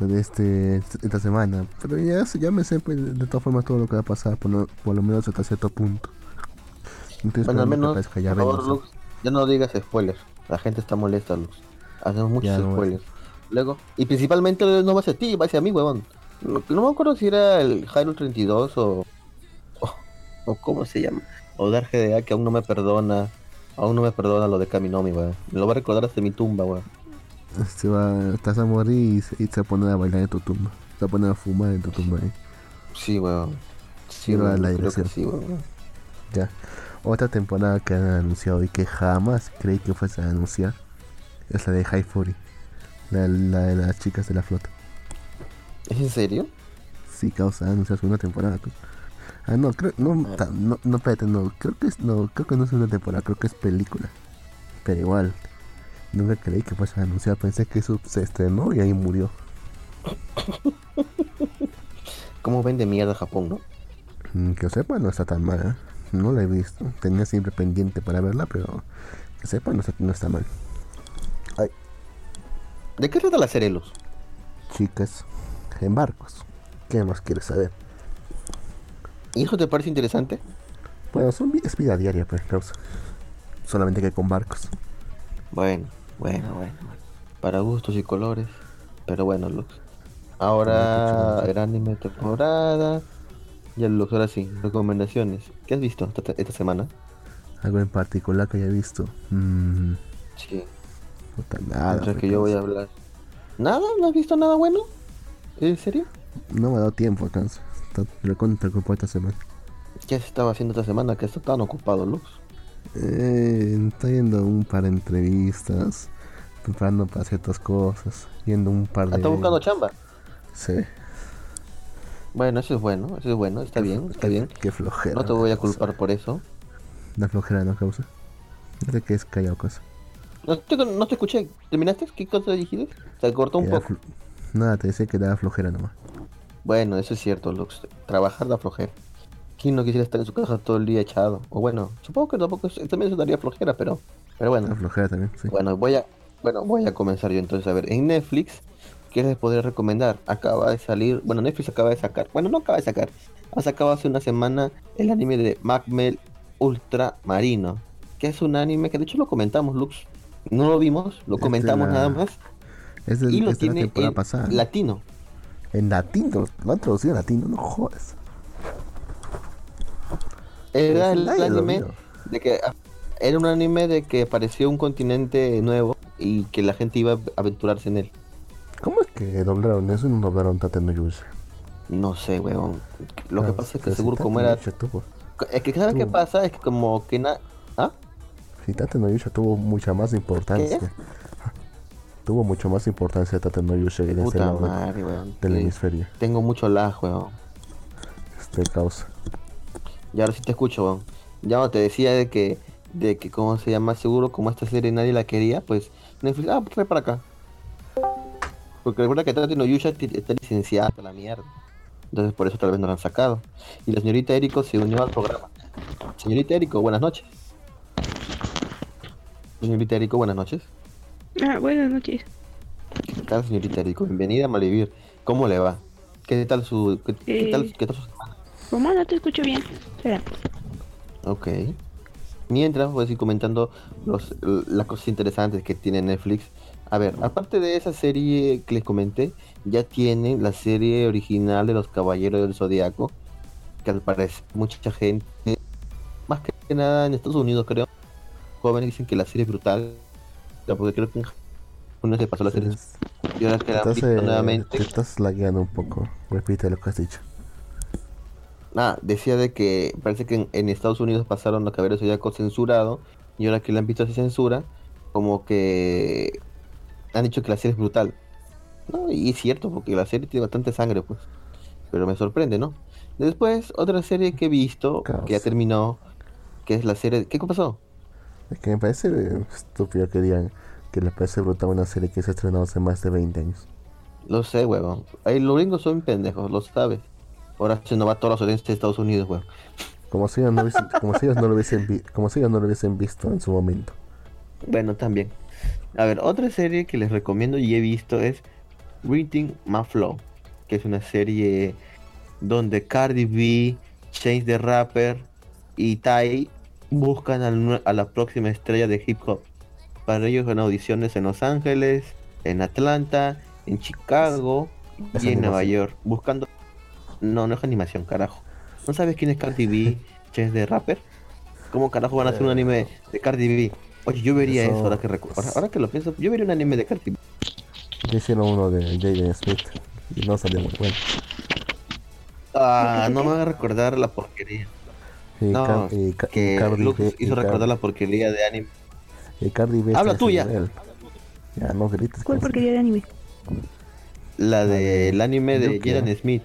de este, esta semana. Pero ya, ya me sé pues, de todas formas todo lo que va a pasar, por lo, por lo menos hasta cierto punto bueno, al menos, ya, por favor, Lux, ya no digas spoilers. La gente está molesta, Lux. Hacemos muchos spoilers. Luego, y principalmente no va a ser a ti, va a ser a mí, huevón. No, me acuerdo si era el Hyrule 32 o, o, o. ¿Cómo se llama? O Dark GDA que aún no me perdona. Aún no me perdona lo de Kaminomi, weón. Me lo va a recordar hasta mi tumba, weón. Se va, estás a morir y y se va a poner a bailar en tu tumba. Se va a poner a fumar en tu tumba ahí. Sí, weón. Sí, weón. La dirección. Sí, weón. Ya. Otra temporada que han anunciado y que jamás creí que fuese a anunciar es la de High Fury, la, de las chicas de la flota. ¿Es en serio? Sí, causa, anunciar una temporada. Pues. Ah, no, creo, no, no, no, espérate, no, creo que es, no, creo que no es una temporada, creo que es película. Pero igual, nunca creí que fuese a anunciar, pensé que eso se estrenó y ahí murió. ¿Cómo vende mierda Japón, no? Mm, que sepa, no está tan mal, ¿eh? No la he visto. Tenía siempre pendiente para verla, pero que sepa, no está, no está mal. Ay. ¿De qué trata la serie, Luz? Chicas en barcos. ¿Qué más quieres saber? ¿Y eso te parece interesante? Bueno, son es vida diaria, pues, causa. Solamente que con barcos. Bueno, bueno, bueno. Para gustos y colores. Pero bueno, Luz. Ahora el anime temporada. Ya Lux, ahora sí, recomendaciones. ¿Qué has visto esta, semana? Algo en particular que haya visto. Mm. Sí. nada. Mientras que yo voy a hablar. ¿Nada? ¿No has visto nada bueno? ¿En serio? No me ha dado tiempo, alcanza. Lo te ocupado esta semana. ¿Qué has estado haciendo esta semana que estás tan ocupado, Lux? Eh, estoy yendo un par de entrevistas, preparando para ciertas cosas, yendo un par de... ¿Estás buscando chamba? Sí. Bueno, eso es bueno, eso es bueno, está bien, está bien. Qué flojera. No te voy a culpar por eso. La flojera no causa. No sé qué es callado cosa. No te, no te escuché. ¿Terminaste? ¿Qué cosa dijiste? Se cortó un poco. Nada, te decía que da flojera nomás. Bueno, eso es cierto, Lux. Trabajar da flojera. ¿Quién no quisiera estar en su casa todo el día echado? O bueno, supongo que tampoco también eso daría flojera, pero, pero bueno. Flojera también, sí. Bueno, voy a, bueno, voy a comenzar yo entonces a ver. En Netflix ¿qué les podría recomendar? Acaba de salir, bueno, Netflix acaba de sacar, bueno, no acaba de sacar, ha sacado hace una semana el anime de Macmel Ultramarino, que es un anime que de hecho lo comentamos, Lux. No lo vimos, lo comentamos nada más. Es y lo tiene en latino. En latino, lo han traducido en latino, no jodas. Era el, anime de que era un anime de que apareció un continente nuevo y que la gente iba a aventurarse en él. ¿Cómo es que doblaron eso y no doblaron Tate no Yusha? No sé, weón. Lo que pasa es que seguro como era... Es que ¿sabes qué pasa? Es que como que na... ¿Ah? Sí, Tate no Yusha tuvo mucha más importancia. Tuvo mucho más importancia Tate no Yusha en ese lado madre, weón. del hemisferio. Tengo mucho lag, weón. Este causa. Y ahora sí te escucho, weón. Ya te decía de que, de que, ¿cómo se llama? Seguro como esta serie nadie la quería, pues Netflix, ah, pues trae para acá. Porque recuerda que Tati no está licenciada a la mierda. Entonces por eso tal vez no la han sacado. Y la señorita Eriko se unió al programa. Señorita Eriko, buenas noches. Señorita Eriko, buenas noches. Ah, buenas noches. ¿Qué tal, señorita Eriko? Bienvenida a Malivir. ¿Cómo le va? ¿Qué tal su, qué, tal, qué tal su semana? ¿Cómo no te escucho bien? Espera. Ok. Mientras voy a ir comentando los, las cosas interesantes que tiene Netflix a ver, aparte de esa serie que les comenté, ya tienen la serie original de los Caballeros del Zodiaco, que al parecer mucha gente, más que nada en Estados Unidos creo, jóvenes dicen que la serie es brutal, porque creo que uno se pasó la serie. Y ahora que la visto nuevamente. Te estás lagueando un poco, repite lo que has dicho. Ah, decía de que parece que en, Estados Unidos pasaron los Caballeros Zodiaco censurado, y ahora que la han visto sin censura, como que han dicho que la serie es brutal. No, y es cierto, porque la serie tiene bastante sangre, pues. Pero me sorprende, ¿no? Después, otra serie que he visto, que ya terminó, que es la serie... ¿Qué pasó? Es que me parece estúpido que digan que les parece brutal una serie que se ha estrenado hace más de 20 años. Lo sé, huevón. Ahí los gringos son pendejos, lo sabes. Ahora se nos va todos los audiencias de Estados Unidos, huevón. Como si ellos no, como si ellos no lo hubiesen como si ellos no lo hubiesen visto en su momento. Bueno, también. A ver, otra serie que les recomiendo y he visto es Reading My Flow, que es una serie donde Cardi B, Change the Rapper y Ty buscan a la próxima estrella de hip hop. Para ellos en audiciones en Los Ángeles, en Atlanta, en Chicago y en Nueva York. Buscando... No, no es animación, carajo. ¿No sabes quién es Cardi B, Change the Rapper? ¿Cómo carajo van a hacer un anime de Cardi B? Oye, yo vería eso, ahora, que ahora, que lo pienso. Yo vería un anime de Carti. Yo hicieron uno de Jaden Smith y no salió muy bueno. Ah, no me va a recordar la porquería. No, que Lux hizo recordar la porquería de anime. B Habla tuya. Ya no grites. ¿Cuál porquería de anime? La del anime de Jaden Smith.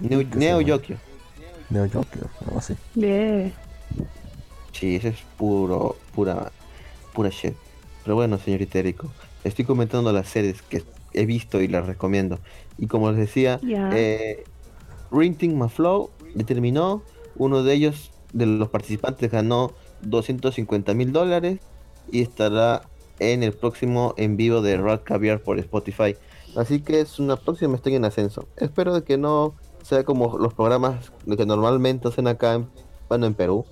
Neo, Neo Yokio. Neo Yokio, no así. Bien. Sí, ese es puro, pura, pura shit. Pero bueno, señorita Erico, estoy comentando las series que he visto y las recomiendo. Y como les decía, eh, Rinting Maflow determinó, uno de ellos, de los participantes, ganó 250 mil dólares y estará en el próximo en vivo de Rad Caviar por Spotify. Así que es una próxima estoy en ascenso. Espero de que no sea como los programas que normalmente hacen acá en, bueno, en Perú,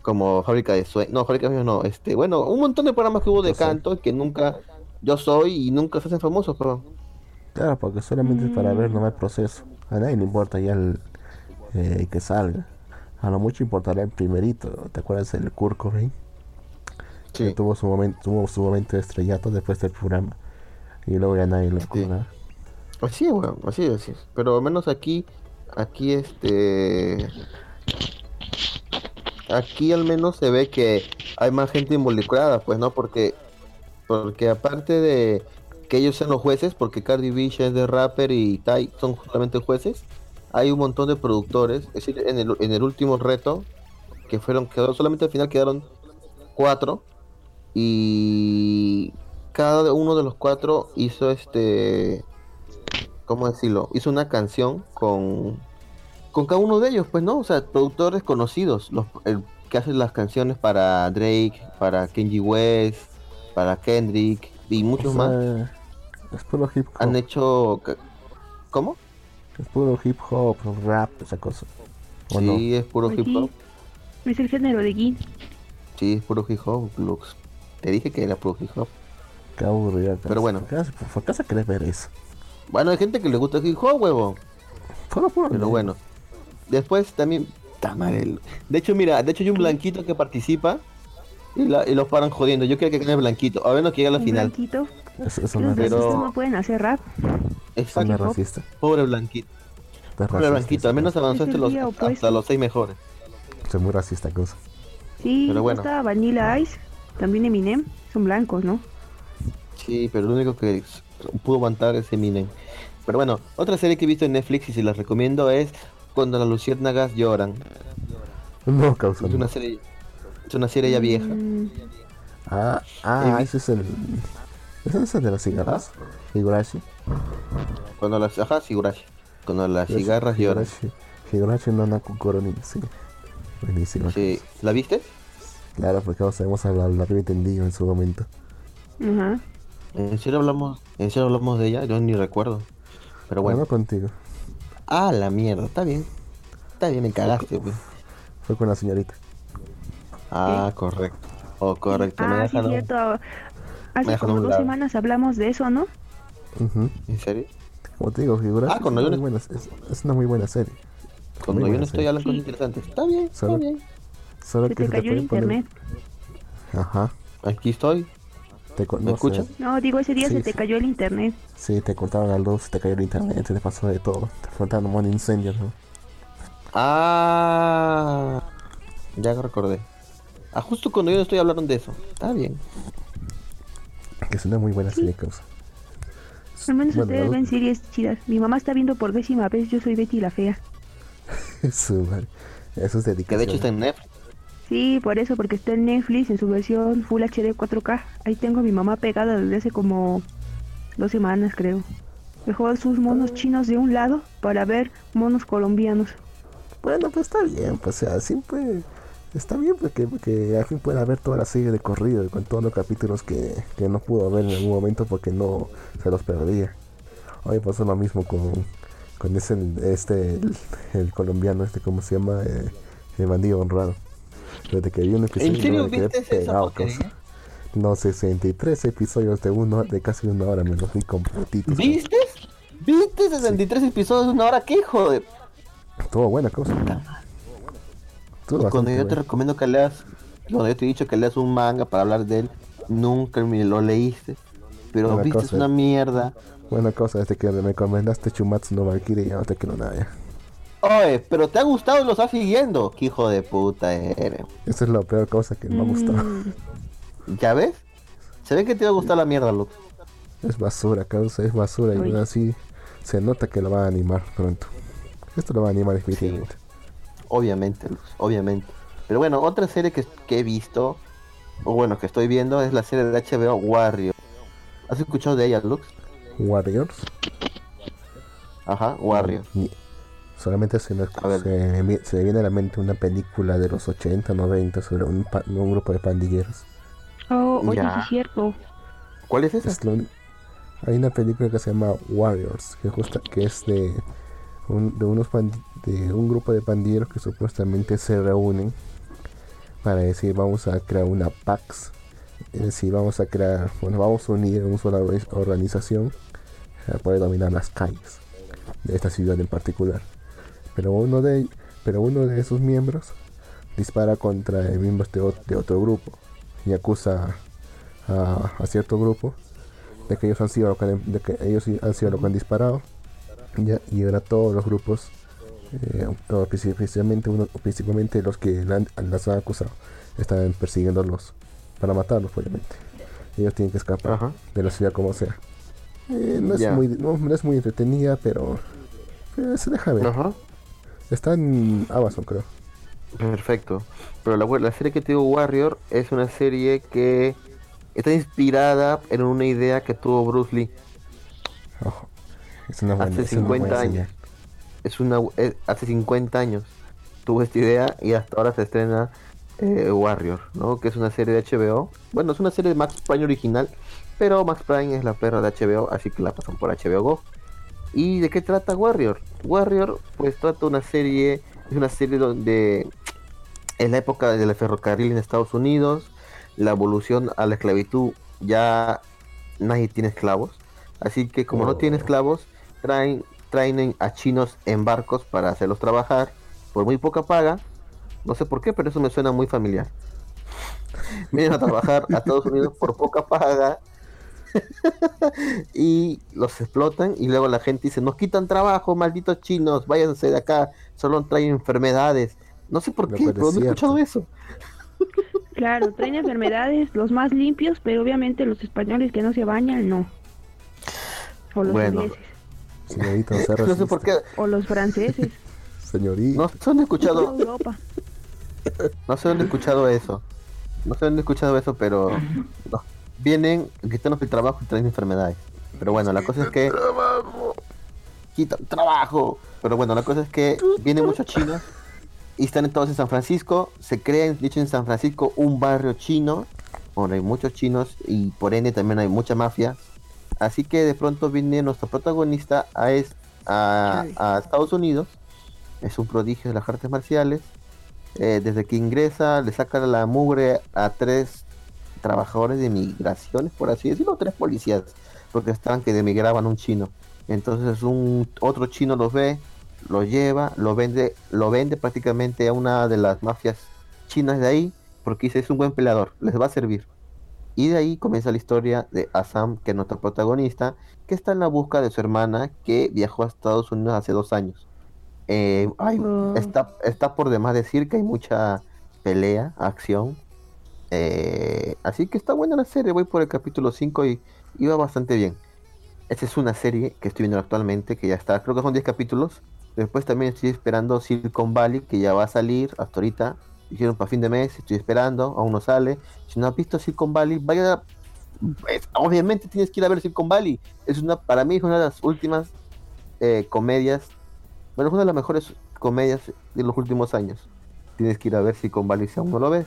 como Fábrica de Sueños, no, Fábrica de Sueños no, este, bueno, un montón de programas que hubo de canto que nunca yo soy y nunca se hacen famosos, pero Claro, porque solamente es para ver mm. no el proceso. A nadie le importa ya el eh, que salga. A lo mucho importará el primerito. ¿Te acuerdas del Kurt Cobain? Sí. Que tuvo su momento, tuvo su momento de estrellato después del programa. Y luego ya nadie lo sí. Así, bueno, así, así es. Pero al menos aquí, aquí este aquí al menos se ve que hay más gente involucrada, pues no, porque porque aparte de que ellos sean los jueces, porque Cardi B es de rapper y Tai son justamente jueces, hay un montón de productores, es decir, en el, en el último reto, que fueron, quedó, solamente al final quedaron cuatro, y cada uno de los cuatro hizo este, ¿cómo decirlo? Hizo una canción con, con cada uno de ellos, pues, ¿no? O sea, productores conocidos, los el, que hacen las canciones para Drake, para Kenji West, para Kendrick y muchos más. Es puro hip hop. Han hecho. ¿Cómo? Es puro hip hop, rap, esa cosa. sí, es puro hip hop. Es el género de Gin. Sí, es puro hip hop, Lux. Te dije que era puro hip hop. Qué aburrido. Pero bueno. ¿Por qué se querés ver eso? Bueno, hay gente que le gusta el hip hop, huevo. Pero bueno. Después también. De hecho, mira, de hecho hay un blanquito que participa y, la, y los paran jodiendo. Yo quiero que quede blanquito. A ver, no que llegue a la final. Blanquito? Es, es una pero... no pueden hacer rap. Exacto. racista. Pobre blanquito. Pobre blanquito. Al menos avanzó hasta los, hasta los seis mejores. Es muy racista cosa. Sí, pero bueno. está Vanilla Ice, también Eminem, son blancos, ¿no? Sí, pero lo único que pudo aguantar es Eminem. Pero bueno, otra serie que he visto en Netflix y se las recomiendo es Cuando las luciérnagas lloran. No, causa. Es una serie, es una serie ya vieja. Mm. Ah, ah, ese es el ¿Es esa de las cigarras? Higurashi. Cuando las, ajá, Higurashi. Cuando las cigarras lloran. Higurashi no Naku Koroni, sí. Buenísimo. Sí. ¿La viste? Claro, porque vamos a hablar, la había entendido en su momento. Ajá. ¿En serio hablamos, en serio hablamos de ella? Yo ni recuerdo. Pero bueno. Bueno, contigo. Ah, la mierda, está bien. Está bien, me cagaste, Fue, fue con la señorita. Ah, correcto. Oh, correcto. Ah, me sí, cierto. Hace como dos semanas hablamos de eso, ¿no? ¿En serio? Como te digo, figura. Ah, cuando es, yo no... es, es, una muy buena serie. Cuando yo no estoy hablando cosas interesantes. Está bien, está bien. Solo se que te cayó el internet. Ajá. Aquí estoy. Te ¿Me escuchas? No, digo, ese día se te cayó el internet. Sí, te cortaron la luz, se te cayó el internet, se te pasó de todo. Te faltaron un incendio, ¿no? Ah, ya recordé. Ah, justo cuando yo no estoy hablando de eso. Está bien. Que es una muy buena serie, causa. Al menos ustedes ven series chidas. Mi mamá está viendo por décima vez Yo soy Betty la Fea. Eso, Eso es dedicación. Que de hecho está en Netflix. Sí, por eso, porque está en Netflix en su versión Full HD 4K. Ahí tengo a mi mamá pegada desde hace como dos semanas, creo. Dejó sus monos chinos de un lado para ver monos colombianos. Bueno, pues está bien, pues o sea, siempre está bien porque, porque al fin pueda ver toda la serie de corrido con todos los capítulos que, no pudo ver en algún momento porque no se los perdía. Hoy pasó lo mismo con, con ese, este, el, colombiano, este, ¿cómo se llama? Eh, el bandido honrado. Desde que vi un episodio ¿En serio viste pegado, No, 63 episodios de uno, de casi una hora, me los vi completitos. ¿Viste? ¿Viste 63 episodios de una hora? ¿Qué joder? Todo buena cosa cuando yo te recomiendo que leas, cuando yo te he dicho que leas un manga para hablar de él, nunca me lo leíste. Pero viste, es una mierda. Buena cosa, desde que me recomendaste Chumatsu no Valkyrie, ya no te quiero nada. Oye, pero te ha gustado y lo estás siguiendo. Qué hijo de puta eres. Esa es la peor cosa que me ha gustado. Mm. ¿Ya ves? Se ve que te va a gustar la mierda, Lux. Es basura, causa, es basura. Y así se nota que lo va a animar pronto. Esto lo va a animar definitivamente. Obviamente, Lux, obviamente. Pero bueno, otra serie que, he visto, o bueno, que estoy viendo, es la serie de HBO Warriors. ¿Has escuchado de ella, Lux? Warriors. Ajá, Warriors. Solamente se me, se, viene a la mente una película de los 80, 90 sobre un, un grupo de pandilleros. Oh, oye, es cierto. ¿Cuál es esa? hay una película que se llama Warriors, que, justa, que es de un, de, unos de un grupo de pandilleros que supuestamente se reúnen para decir vamos a crear una PAX. Es decir, vamos a crear, bueno, vamos a unir una sola organización para poder dominar las calles de esta ciudad en particular. Pero uno de, pero uno de esos miembros dispara contra miembros de, otro grupo y acusa a, cierto grupo de que ellos han sido de que ellos han sido lo que han disparado y ahora todos los grupos eh, principalmente uno, principalmente los que las han acusado están persiguiéndolos para matarlos obviamente. Ellos tienen que escapar de la ciudad como sea. Eh, no, es muy, no, es muy entretenida pero eh, se deja ver. Está en Amazon creo. Perfecto. Pero la, la serie que digo, Warrior, es una serie que está inspirada en una idea que tuvo Bruce Lee. Hace 50 años. Es una, hace 50 años tuvo esta idea y hasta ahora se estrena eh, Warrior, ¿no? Que es una serie de HBO. Bueno, es una serie de Max Prime original, pero Max Prime es la perra de HBO, así que la pasan por HBO Go. ¿Y de qué trata Warrior? Warrior, pues trata una serie, es una serie donde en la época del ferrocarril en Estados Unidos, la evolución a la esclavitud, ya nadie tiene esclavos. Así que como no tiene oh. esclavos, traen, traen a chinos en barcos para hacerlos trabajar por muy poca paga. No sé por qué, pero eso me suena muy familiar. Vienen a trabajar a Estados Unidos por poca paga y los explotan y luego la gente dice, nos quitan trabajo, malditos chinos, váyanse de acá, solo traen enfermedades. No sé por qué, pero no he escuchado eso. Claro, traen enfermedades, los más limpios, pero obviamente los españoles que no se bañan, no. O los bueno. no sé por qué. O los franceses. Señorita. No sé dónde he escuchado. No sé dónde he escuchado eso. No sé dónde he escuchado eso, pero vienen, quitan el trabajo y traen enfermedades. Pero bueno, la cosa es que. Trabajo. Quitan trabajo. Pero bueno, la cosa es que vienen muchos chinos y están todos en San Francisco. Se crea, dicho en San Francisco, un barrio chino, donde hay muchos chinos y por ende también hay mucha mafia. Así que de pronto viene nuestro protagonista a, a, Estados Unidos. Es un prodigio de las artes marciales. Eh, desde que ingresa, le saca la mugre a tres trabajadores de migraciones, por así decirlo, tres policías, porque estaban que demigraban un chino. Entonces un otro chino los ve, lo lleva, lo vende, lo vende prácticamente a una de las mafias chinas de ahí, porque dice es un buen peleador, les va a servir. Y de ahí comienza la historia de Asam, que es nuestro protagonista, que está en la busca de su hermana que viajó a Estados Unidos hace dos años. Eh, oh. está, está por demás decir que hay mucha pelea, acción. Eh, así que está buena la serie, voy por el capítulo 5 y, va bastante bien. Esta es una serie que estoy viendo actualmente, que ya está, creo que son 10 capítulos. Después también estoy esperando Silicon Valley, que ya va a salir hasta ahorita. Dijeron para fin de mes, estoy esperando, aún no sale. Si no has visto Silicon Valley, vaya. Pues, obviamente tienes que ir a ver Silicon Valley. Es una, para mí es una de las últimas eh, comedias. Bueno, es una de las mejores comedias de los últimos años. Tienes que ir a ver Silicon Valley si aún no lo ves.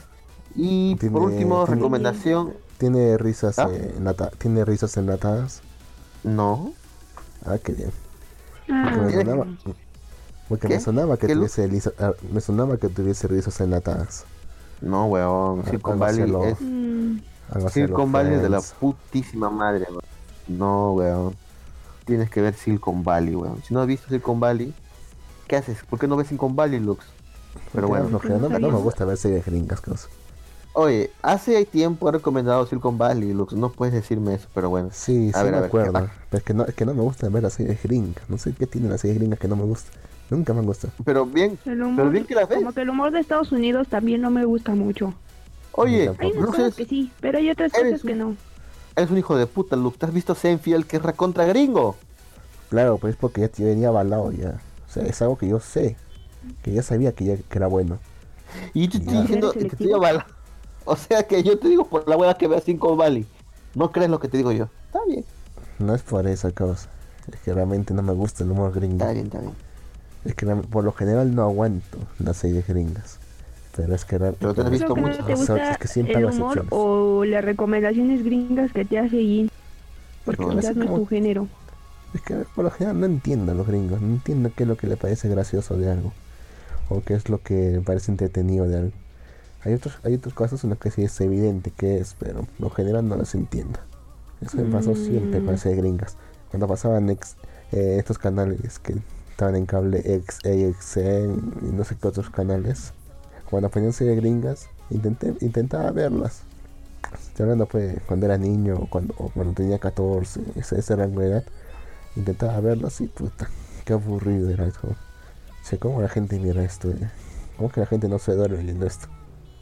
Y por último, recomendación. ¿Tiene risas, ¿Ah? ¿Tiene risas enlatadas? No. Ah, qué bien. Ah. Porque me sonaba que tuviese ah, me sonaba que tuviese risas enlatadas. No, weón, Silicon Valley es mm. Silicon Valley es de la putísima madre, weón. No, weón. Tienes que ver Silicon Valley, weón. Si no has visto Silicon Valley, ¿qué haces? ¿Por qué no ves Silicon Valley, Lux? Pero bueno, no, no, no, me gusta ver series gringas, cosas. Oye, hace tiempo he recomendado Silicon Valley, Lux, no puedes decirme eso, pero bueno. Sí, sí me acuerdo. Pero es que, no, es que no me gusta ver las series gringas. No sé qué tienen las series gringas que no me gusta. Nunca me han gustado. Pero bien, pero bien que las ves. Como que el humor de Estados Unidos también no me gusta mucho. Oye, hay unas cosas que sí, pero hay otras cosas que no. Eres un hijo de puta, Luke. ¿Te has visto Seinfeld que es recontra gringo? Claro, pues porque ya venía avalado ya. O sea, es algo que yo sé. Que ya sabía que, ya, que era bueno. Y yo te estoy diciendo que estoy avalado. O sea que yo te digo por la buena que veas Cinco Valley. No crees lo que te digo yo. Está bien. No es por esa causa. Es que realmente no me gusta el humor gringo. Está bien, está bien. Es que por lo general no aguanto las series gringas. Pero es que, pero te has visto mucho. ¿Te gusta es que siempre el humor o las recomendaciones gringas que te hace seguir? Porque no, quizás no es tu género. Es que por lo general no entiendo a los gringos. No entiendo qué es lo que le parece gracioso de algo. O qué es lo que le parece entretenido de algo. Hay otros, hay otros casos en los que sí es evidente que es, pero por lo general no las entiendo. Eso me pasó siempre con las mm. gringas. Cuando pasaban eh, estos canales que estaban en cable X, AXN y no sé qué otros canales cuando ponían series gringas, intenté, intentaba verlas. Estoy hablando pues cuando era niño o cuando, cuando tenía 14, ese, ese rango de edad. Intentaba verlas y puta, qué aburrido era eso. sé ¿cómo la gente mira esto? Eh? ¿Cómo que la gente no se duerme viendo esto?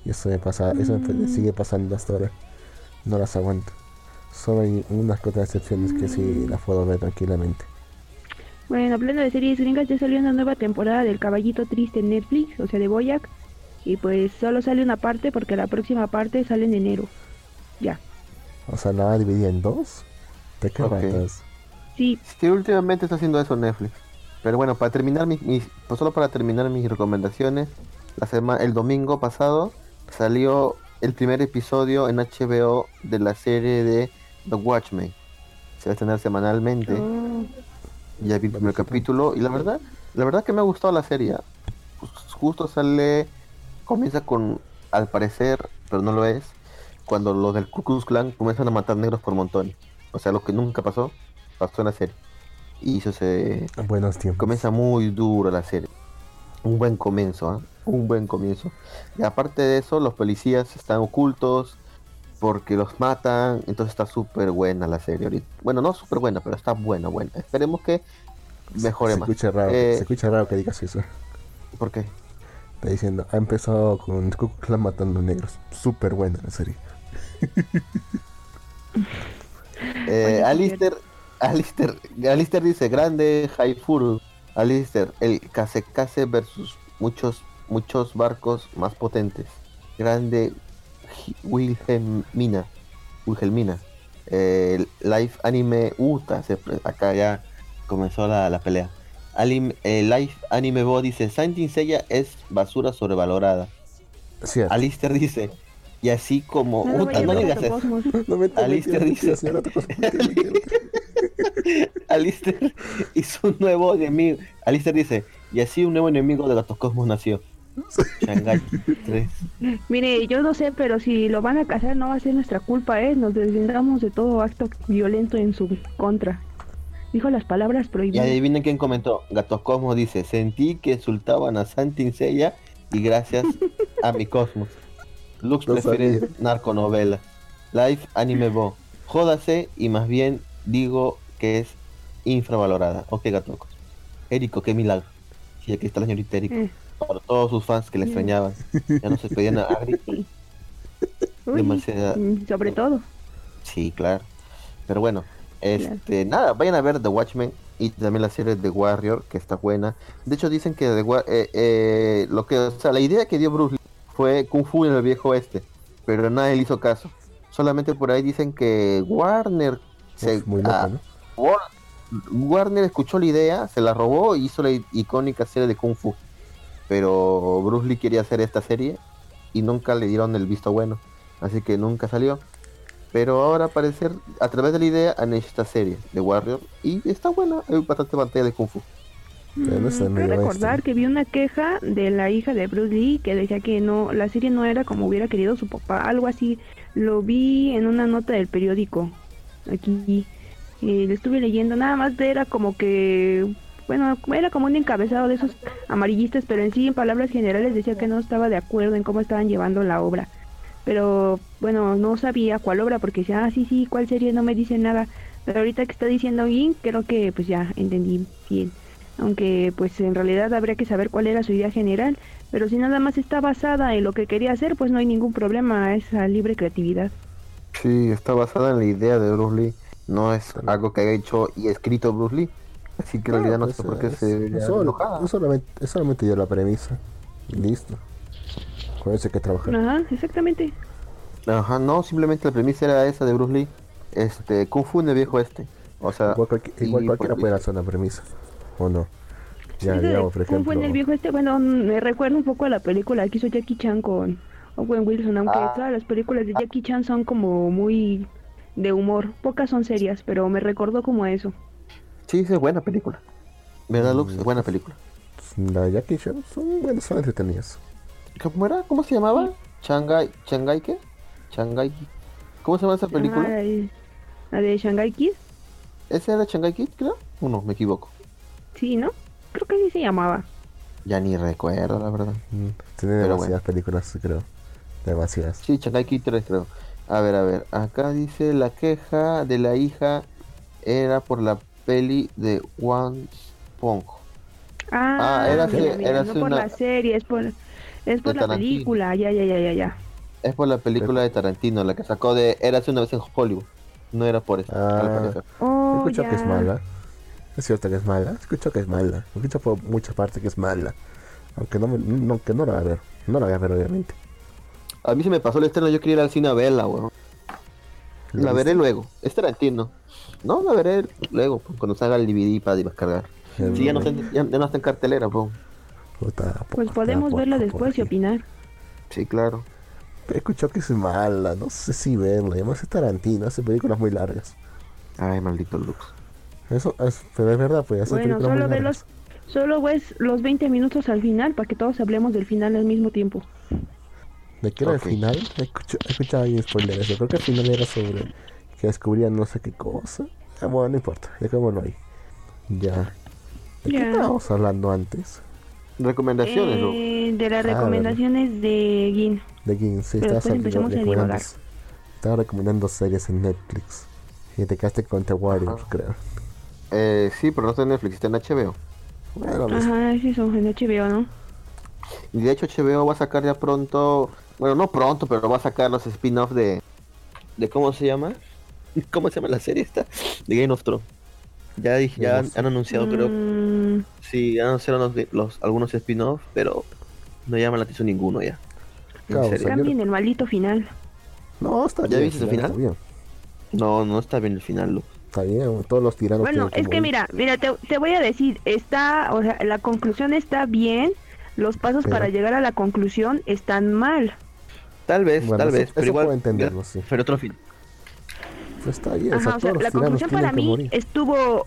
Y eso me pasa, eso me mm. sigue pasando hasta ahora. No las aguanto. Solo hay unas cuantas excepciones que sí las puedo ver tranquilamente. Bueno, hablando de series gringas, ya salió una nueva temporada del Caballito Triste en Netflix, o sea, de Boyac. Y pues solo sale una parte porque la próxima parte sale en enero. Ya. O sea, la dividida en dos. ¿De qué okay. Sí. Sí, últimamente está haciendo eso Netflix. Pero bueno, para terminar mis, pues solo para terminar mis recomendaciones, la semana, el domingo pasado salió el primer episodio en HBO de la serie de The Watchmen. Se va a estrenar semanalmente. Oh. Ya vi el primer capítulo y la verdad, la verdad que me ha gustado la serie. Pues, justo sale comienza con, al parecer, pero no lo es, cuando los del Ku Klux Klan comienzan a matar negros por montones. O sea, lo que nunca pasó, pasó en la serie. Y eso se... Buenos tiempos. Comienza muy duro la serie. Un buen comienzo, ¿ah? Un buen comienzo. Y aparte de eso, los policías están ocultos porque los matan. Entonces está súper buena la serie ahorita. Bueno, no súper buena, pero está buena, buena. Esperemos que mejore se, más. Escucha raro, se eh, escucha raro que digas eso. ¿Por qué? Está diciendo, ha empezado con Clan matando negros. Súper buena la serie. eh, Alister, Alister, Alister dice, grande Haifuru. Alister, el Kase versus muchos, muchos barcos más potentes. Grande Wilhelmina. Wilhelmina. Eh, live Anime Uta. acá ya comenzó la, la pelea. Eh, Life Anime Bo dice, Saint Seiya es basura sobrevalorada. Alister dice, y así como... No, digas eso. Alister dice... Alister hizo un nuevo enemigo. Alister dice, y así un nuevo enemigo de Gatos Cosmos. Mire, yo no sé, pero si lo van a casar no va a ser nuestra culpa, ¿eh? Nos deslindamos de todo acto violento en su contra. Dijo las palabras prohibidas. Y adivinen quién comentó. Gatos Cosmos dice, sentí que insultaban a Santin Seiya y gracias a mi Cosmos. Lux prefiere narconovela. Life Anime Bo. Jódase y más bien digo que es infravalorada. Ok, Gatos Érico, qué milagro. Sí, aquí está la señorita Érico. Eh. Para todos sus fans que le extrañaban. Ya no se pedían a Agri. Demasiada... Mm, sobre todo. Sí, claro. Pero bueno, este, nada, vayan a ver The Watchmen y también la serie The Warrior, que está buena. De hecho, dicen que eh, eh, lo que, o sea, la idea que dio Bruce Lee fue Kung Fu en el viejo este, pero nadie le hizo caso. Solamente por ahí dicen que Warner se, muy ah, Warner escuchó la idea, se la robó y hizo la icónica serie de Kung Fu. Pero Bruce Lee quería hacer esta serie y nunca le dieron el visto bueno, así que nunca salió. Pero ahora parecer, a través de la idea, han hecho esta serie de Warrior y está buena, hay bastante pantalla de Kung Fu. Mm, quiero recordar que vi una queja de la hija de Bruce Lee que decía que no la serie no era como hubiera querido su papá, algo así. Lo vi en una nota del periódico. Aquí y lo estuve leyendo, nada más era como que bueno, era como un encabezado de esos amarillistas, pero en sí en palabras generales decía que no estaba de acuerdo en cómo estaban llevando la obra pero bueno, no sabía cuál obra porque decía, ah, sí, sí, cuál serie, no me dice nada. Pero ahorita que está diciendo bien, creo que pues ya entendí bien. aunque pues en realidad habría que saber cuál era su idea general, pero si nada más está basada en lo que quería hacer, pues no hay ningún problema, esa libre creatividad. Sí, está basada en la idea de Bruce Lee, no es algo que haya hecho y escrito Bruce Lee. Así que en realidad no sé por qué se es, solamente, es solamente yo la premisa. Y listo. Con eso hay que trabajar. Ajá, exactamente. Ajá, no, simplemente la premisa era esa de Bruce Lee. Este, Kung Fu en el viejo este. O sea, igual, cualquiera puede hacer una premisa, ¿o no? Ya, digamos, por ejemplo. Kung Fu en el viejo este, bueno, me recuerda un poco a la película que hizo Jackie Chan con Owen Wilson, aunque ah. las películas de Jackie Chan son como muy de humor, pocas son serias, pero me recordó como eso. Sí, es buena película. ¿Verdad, Lux? Es buena película. La de Jackie Chan son buenas, son entretenidas. ¿Cómo era? ¿Cómo se llamaba? ¿Shanghai, Shanghai qué? Shanghai. ¿Cómo se llama esa película? ¿La de Shanghai Kid? ¿Esa era Shanghai Kid, creo? ¿O no? Me equivoco. Sí, ¿no? Creo que sí se llamaba. Ya ni recuerdo, la verdad. Mm, tiene demasiadas películas, creo. Demasiadas. Sí, Shanghai Kid 3, creo. A ver, a ver. Acá dice la queja de la hija era por la peli de One Pong. Ah, ah era, era no por la serie, es por, es por la película, ya, ya, ya, ya, ya. Es por la película de Tarantino, la que sacó de Era una vez en Hollywood. No era por eso. Ah, oh, escucho que es mala. Es cierto que es mala. Escucho que es mala. Escucho por muchas partes que es mala. Aunque no, no, que no la voy a ver. No la voy a ver, obviamente. A mí se me pasó el estreno, yo quería ir al cine a verla, weón. La veré luego. Es Tarantino. No, la veré luego, pues, cuando salga el DVD para descargar. Sí, ya no, está, ya, no está en cartelera, pues. pues podemos verla después y opinar. Sí, claro. He escuchado que es mala, no sé si verla. Además es Tarantino, hace películas muy largas. Ay, maldito Lux. Eso es, pero es verdad, pues hace bueno, solo ve los, solo ves los 20 minutos al final para que todos hablemos del final al mismo tiempo. ¿De qué era el final? He escuchado, ahí spoilers. Yo creo que el final era sobre que descubrían no sé qué cosa. Ah, bueno, no importa, ya como no hay. Ya. ¿De qué estábamos hablando antes? Recomendaciones, eh, De las ah, recomendaciones de Gin. De Gin, sí, estaba recomendando, estaba recomendando series en Netflix. Y te quedaste con The Warriors, creo. Eh, sí, pero no está en Netflix, está en HBO. Bueno, Ajá, sí, son en HBO, ¿no? Y de hecho HBO va a sacar ya pronto, bueno, no pronto, pero va a sacar los spin-offs de, de, ¿cómo se llama? ¿Cómo se llama la serie esta? De Game of Thrones. Ya, ya han, anunciado, creo. Mm. Sí, han anunciado los, algunos spin-offs, pero no llaman la atención ninguno ya. Cambien el maldito final. No, está ¿Ya viste el final? No, no está bien el final, Está bien, todos los tiranos. Bueno, es que mira, mira, te, te, voy a decir, está, o sea, la conclusión está bien, los pasos para llegar a la conclusión están mal. Tal vez, tal vez, pero igual entenderlo, sí. Pero otro fin. Pues está Ajá, o sea, la conclusión para mí estuvo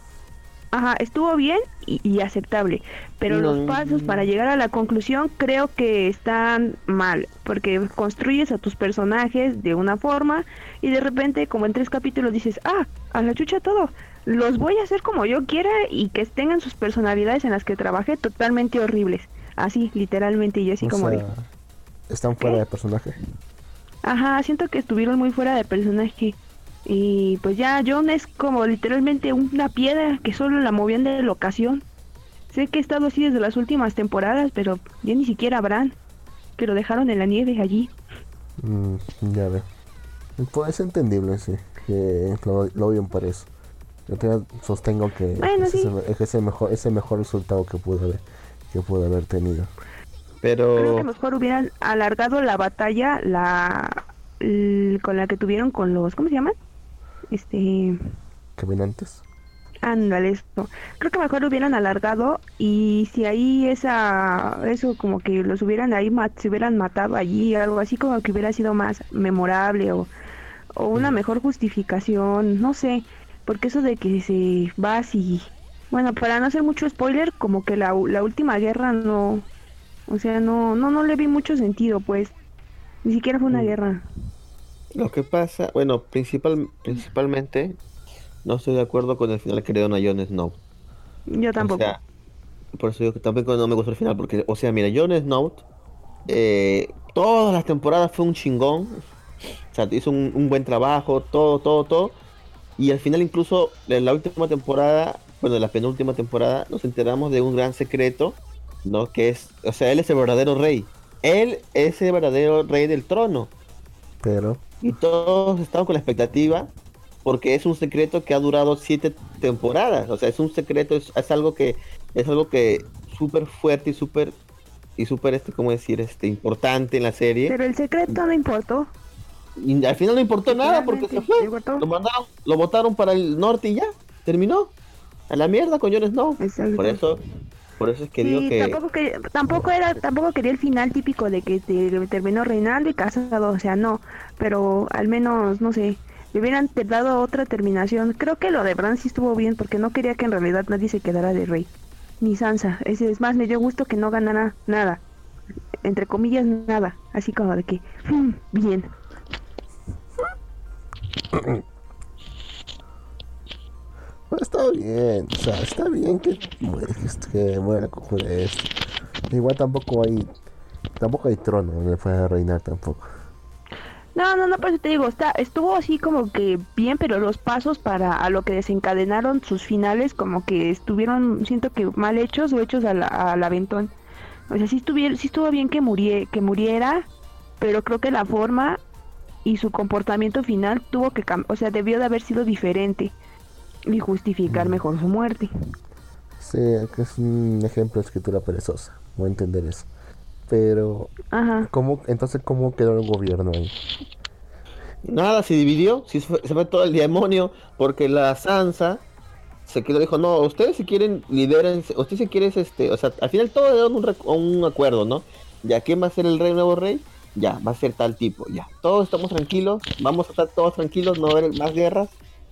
Ajá, estuvo bien y, aceptable, pero los pasos para llegar a la conclusión creo que están mal, porque construyes a tus personajes de una forma y de repente como en tres capítulos dices, ah, a la chucha todo, los voy a hacer como yo quiera y que tengan sus personalidades en las que trabajé totalmente horribles, así literalmente y así como ¿Están fuera de personaje? Ajá, siento que estuvieron muy fuera de personaje. Y pues ya John es como literalmente una piedra que solo la movían de locación. Sé que he estado así desde las últimas temporadas, pero ya ni siquiera Bran, que lo dejaron en la nieve allí. Mm, ya ve. Pues es entendible, sí, que lo, lo bien por eso. Yo te sostengo que es, el mejor, es el mejor resultado que pudo haber, que pudo haber tenido. Pero... Creo que mejor hubieran alargado la batalla la con la que tuvieron con los... ¿Cómo se llaman? Este caminantes ándale esto. Creo que mejor lo hubieran alargado y si ahí esa eso como que los hubieran ahí se hubieran matado allí algo así como que hubiera sido más memorable o, o una mejor justificación no sé porque eso de que se va así bueno para no hacer mucho spoiler como que la, la última guerra no o sea no no no le vi mucho sentido pues ni siquiera fue una mm. guerra lo que pasa, bueno, principal, principalmente no estoy de acuerdo con el final que le dieron a Jon Snow. Yo tampoco. por eso digo que tampoco no me gustó el final, porque, o sea, mira, Jon Snow, eh, todas las temporadas fue un chingón, o sea, hizo un, buen trabajo, todo, todo, todo, y al final incluso en la última temporada bueno, de la penúltima temporada, nos enteramos de un gran secreto, ¿no? Que es, o sea, él es el verdadero rey. Él es el verdadero rey del trono. Pero. Y todos estamos con la expectativa, porque es un secreto que ha durado siete temporadas. O sea, es un secreto, es, algo que, es algo que súper fuerte y súper, y súper, este, ¿cómo decir? Este, importante en la serie. Pero el secreto no importó. Y al final no importó nada porque se fue. Lo mandaron, lo votaron para el norte y ya, terminó. A la mierda con Jon Snow. Por eso, por eso es que digo que... Tampoco, que... tampoco, era, tampoco quería el final típico de que te, terminó reinando y casado, o sea, no. Pero al menos, no sé, le hubieran dado otra terminación. Creo que lo de Bran sí estuvo bien porque no quería que en realidad nadie se quedara de rey. Ni Sansa. Es, es más, me dio gusto que no ganara nada. Entre comillas, nada. Así como de que, mm, bien. está bien, o sea, está bien que, que muera con esto. Igual tampoco hay, tampoco hay trono donde pueda reinar tampoco. No, no, no, pero te digo, está, estuvo así como que bien, pero los pasos para a lo que desencadenaron sus finales como que estuvieron, siento que mal hechos o hechos al, al aventón. O sea, sí, estuviera, sí estuvo bien que, murie, que muriera, pero creo que la forma y su comportamiento final tuvo que cambiar, o sea, debió de haber sido diferente y justificar mejor su muerte. Sí, que es un ejemplo de escritura perezosa, voy a entender eso. Pero, Ajá. ¿cómo, entonces, ¿cómo quedó el gobierno ahí? Nada, se dividió, se fue, todo el demonio, porque la Sansa se quedó, dijo, no, ustedes si quieren, lideren, ustedes si quieren, este, o sea, al final todo dieron un, un acuerdo, ¿no? Ya, ¿quién va a ser el rey, nuevo rey? Ya, va a ser tal tipo, ya. Todos estamos tranquilos, vamos a estar todos tranquilos, no va a haber más guerras,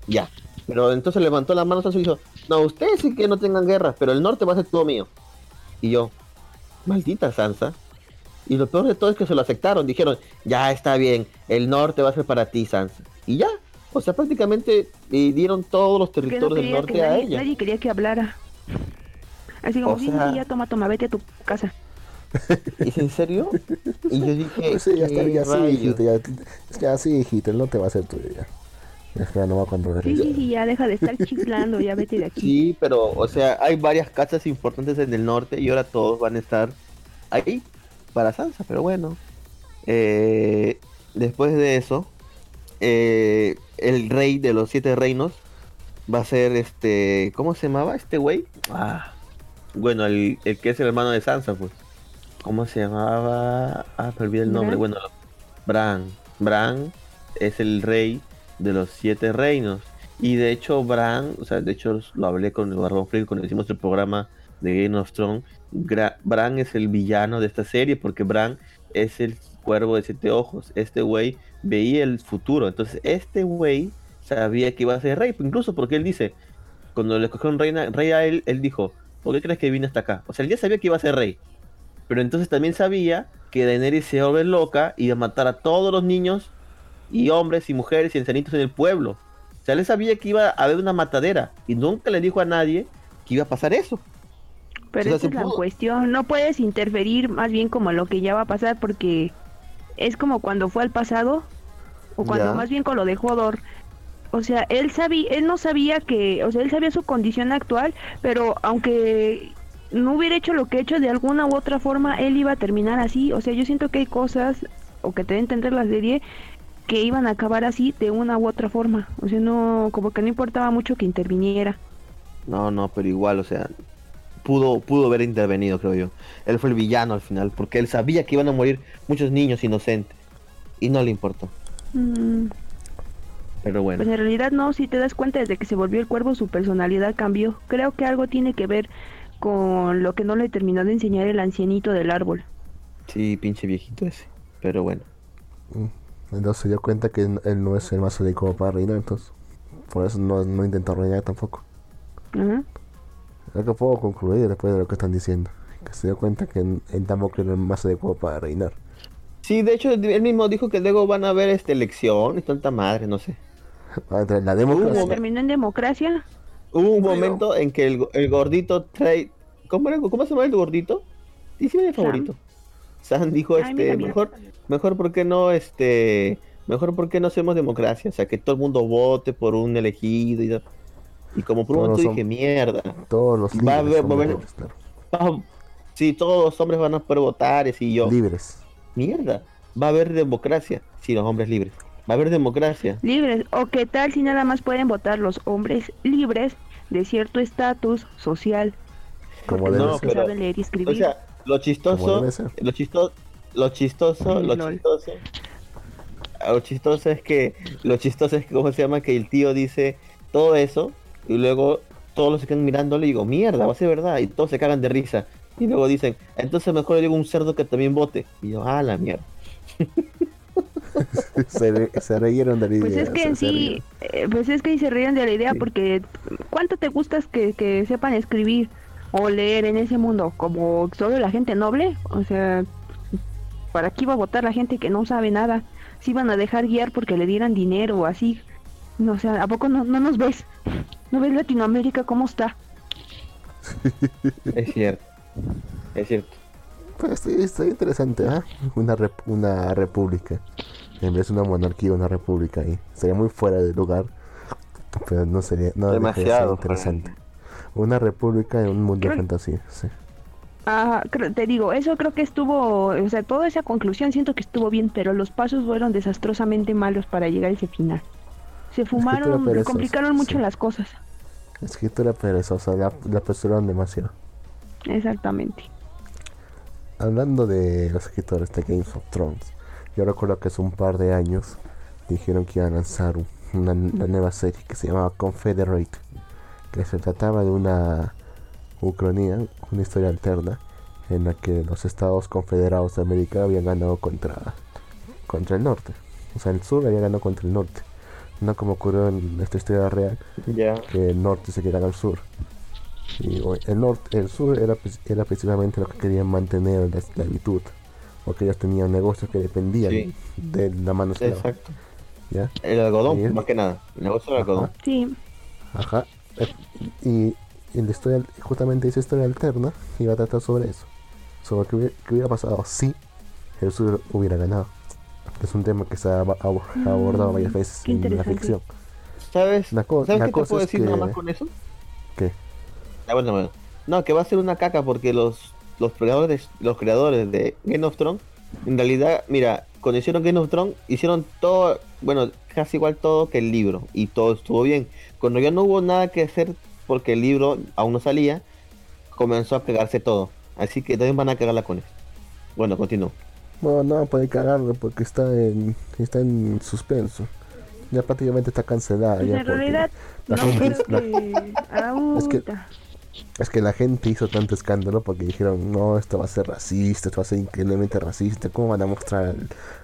ya. Pero entonces levantó la mano y dijo, no, ustedes sí que no tengan guerras, pero el norte va a ser todo mío. Y yo, maldita Sansa. Y lo peor de todo es que se lo aceptaron. Dijeron, ya está bien, el norte va a ser para ti, Sansa. Y ya. O sea, prácticamente le dieron todos los territorios del norte a ella. Nadie quería que hablara. Así como, sí, ya toma, toma, vete a tu casa. ¿Es en serio? Y yo dije, pues sí, ya está, ya sí, hijito, ya, ya sí, hijito, él no te va a hacer tuyo ya. Ya no va cuando sí, sí, sí, ya deja de estar chiflando, ya vete de aquí. Sí, pero, o sea, hay varias casas importantes en el norte y ahora todos van a estar ahí para Sansa, pero bueno. Eh, después de eso, eh, el rey de los siete reinos va a ser este. ¿Cómo se llamaba este güey? Ah, bueno, el, el, que es el hermano de Sansa, pues. ¿Cómo se llamaba? Ah, perdí el nombre. Bueno, Bran. Bran es el rey de los siete reinos. Y de hecho, Bran, o sea, de hecho lo hablé con Barbón Frío cuando hicimos el programa de Game of Thrones. Bran es el villano de esta serie porque Bran es el cuervo de siete ojos. Este güey veía el futuro. Entonces, este güey sabía que iba a ser rey. Incluso porque él dice, cuando le escogió un rey a él, él dijo, ¿por qué crees que vine hasta acá? O sea, él ya sabía que iba a ser rey. Pero entonces también sabía que Daenerys se ver loca y iba a matar a todos los niños y hombres y mujeres y ancianitos en el pueblo. O sea, él sabía que iba a haber una matadera y nunca le dijo a nadie que iba a pasar eso. Pero esa es la cuestión, no puedes interferir más bien como lo que ya va a pasar porque es como cuando fue al pasado o cuando más bien con lo de Jodor. O sea, él sabía, él no sabía que, o sea, él sabía su condición actual, pero aunque no hubiera hecho lo que ha hecho de alguna u otra forma, él iba a terminar así. O sea, yo siento que hay cosas, o que te debe entender la serie, que iban a acabar así de una u otra forma. O sea, no, como que no importaba mucho que interviniera. No, no, pero igual, o sea, pudo, pudo haber intervenido, creo yo. Él fue el villano al final, porque él sabía que iban a morir muchos niños inocentes. Y no le importó. Mm. Pero bueno. Pues en realidad no, si te das cuenta desde que se volvió el cuervo su personalidad cambió. Creo que algo tiene que ver con lo que no le terminó de enseñar el ancianito del árbol. Sí, pinche viejito ese. Pero bueno. Mm. Entonces se dio cuenta que él no es el más adecuado para reinar, entonces por eso no, no intentó reinar tampoco. Lo que puedo concluir después de lo que están diciendo, que se dio cuenta que él, tampoco es el más adecuado para reinar. Sí, de hecho él mismo dijo que luego van a haber esta elección y tanta madre, no sé. La democracia. ¿Terminó en democracia? Hubo un momento en que el, el gordito trae... ¿Cómo, ¿Cómo se llama el gordito? Sí, mi favorito. San dijo este, mejor, mejor porque no, este, mejor porque no hacemos democracia, o sea, que todo el mundo vote por un elegido y Y como por un momento dije, mierda. Todos los libres. Va a haber, sí, todos los hombres van a poder votar, y yo. Libres. Mierda. Va a haber democracia. si los hombres libres. Va a haber democracia. Libres. ¿O qué tal si nada más pueden votar los hombres libres de cierto estatus social? Como no, pero, saben leer y escribir. O sea, lo chistoso, lo chistoso, lo chistoso, lo chistoso, lo chistoso es que, lo chistoso es que, ¿cómo se llama? Que el tío dice todo eso y luego todos los se quedan mirándole y digo, mierda, va a ser verdad, y todos se cagan de risa. Y luego dicen, entonces mejor le digo un cerdo que también vote. Y yo, ah, la mierda. se, se, reyeron de la idea. Pues es que en sí, eh, pues es que se reían de la idea porque ¿cuánto te gustas que, que sepan escribir o leer en ese mundo? Como solo la gente noble, o sea, ¿para qué iba a votar la gente que no sabe nada? Si iban a dejar guiar porque le dieran dinero o así. No, o sea, ¿a poco no, no nos ves? ¿No ves Latinoamérica cómo está? es cierto. Es cierto. Pues sí, está interesante, ¿eh? Una, una república. En vez de una monarquía, una república ahí. Sería muy fuera de lugar. Pero no sería. No Demasiado interesante. Una república en un mundo de fantasía, sí. Ah, te digo, eso creo que estuvo, o sea, toda esa conclusión siento que estuvo bien, pero los pasos fueron desastrosamente malos para llegar a ese final. Se fumaron, se complicaron mucho las cosas. Escritura perezosa, la, la apresuraron demasiado. Exactamente. Hablando de los escritores de Games of Thrones, yo recuerdo que hace un par de años dijeron que iban a lanzar una, nueva serie que se llamaba Confederate, que se trataba de una ucronía, una historia alterna, en la que los estados confederados de América habían ganado contra, contra el norte. O sea, el sur había ganado contra el norte. No como ocurrió en esta historia real, que el norte se quedaba al sur. Y el norte, el sur era, era precisamente lo que querían mantener la esclavitud, porque ellos tenían negocios que dependían de la mano esclava. Exacto. ¿Ya? El algodón, más que nada, el negocio del algodón. Sí. Ajá. Y, y la historia, justamente esa historia alterna iba a tratar sobre eso, sobre qué hubiera, qué hubiera pasado si sur hubiera ganado. Es un tema que se ha abordado varias mm, veces en la ficción. ¿Sabes? La ¿Sabes qué te puedo decir nada más con eso? ¿Qué? Ah, bueno, No, que va a ser una caca porque los, los creadores, los creadores de Game of Thrones, en realidad, mira, cuando hicieron Game of Thrones, hicieron todo, bueno, casi igual todo que el libro, y todo estuvo bien. Cuando ya no hubo nada que hacer porque el libro aún no salía, comenzó a pegarse todo. Así que también van a cagarla con eso. Bueno, continúo. Bueno, no puede cagarlo porque está en, está en suspenso. Ya prácticamente está cancelada. Pues en realidad, no es que es que la gente hizo tanto escándalo porque dijeron, no, esto va a ser racista, esto va a ser increíblemente racista, ¿cómo van a mostrar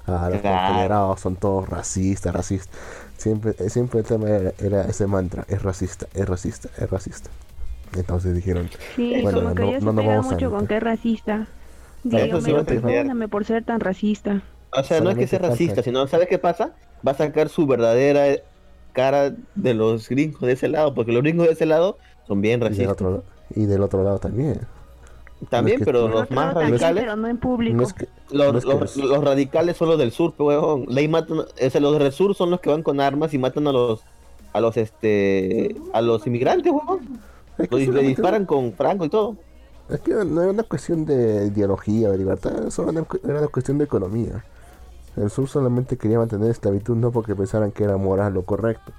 a los confederados? Son todos racistas, racistas. Siempre, eh, siempre el tema era, ese mantra, es racista, es racista, es racista. Entonces dijeron, sí, bueno, como que no, no, vamos mucho con que es racista. Dios perdóname por ser tan racista. O sea, no es que sea racista, sino, ¿sabes qué pasa? Va a sacar su verdadera cara de los gringos de ese lado, porque los gringos de ese lado son bien racistas. Y del otro, lado también. También, pero los más radicales. pero no en público. los, los, radicales son los del sur, weón. matan, los del sur son los que van con armas y matan a los a los este a los inmigrantes, weón. le disparan con franco y todo. Es que no era una cuestión de ideología, de libertad, era una cuestión de economía. El sur solamente quería mantener esclavitud no porque pensaran que era moral o correcto,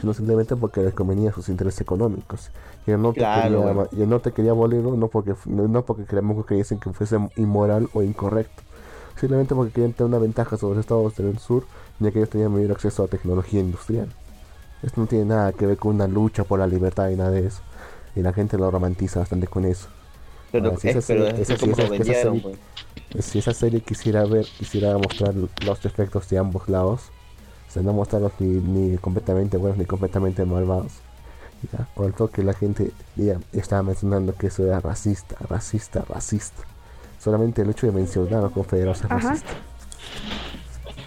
sino simplemente porque les convenía sus intereses económicos. Y el norte, quería, y el norte quería abolirlo no porque, no porque que dicen que fuese inmoral o incorrecto, simplemente porque querían tener una ventaja sobre los estados del sur, ya que ellos tenían mayor acceso a tecnología industrial. Esto no tiene nada que ver con una lucha por la libertad y nada de eso. Y la gente lo romantiza bastante con eso. Pero, si, esa, serie, quisiera ver, quisiera mostrar los defectos de ambos lados, o sea, no mostrarlos ni, completamente buenos ni completamente malvados. ¿ya? Por todo que la gente ya estaba mencionando que eso era racista, racista, racista. Solamente el hecho de mencionar a los confederados es racista.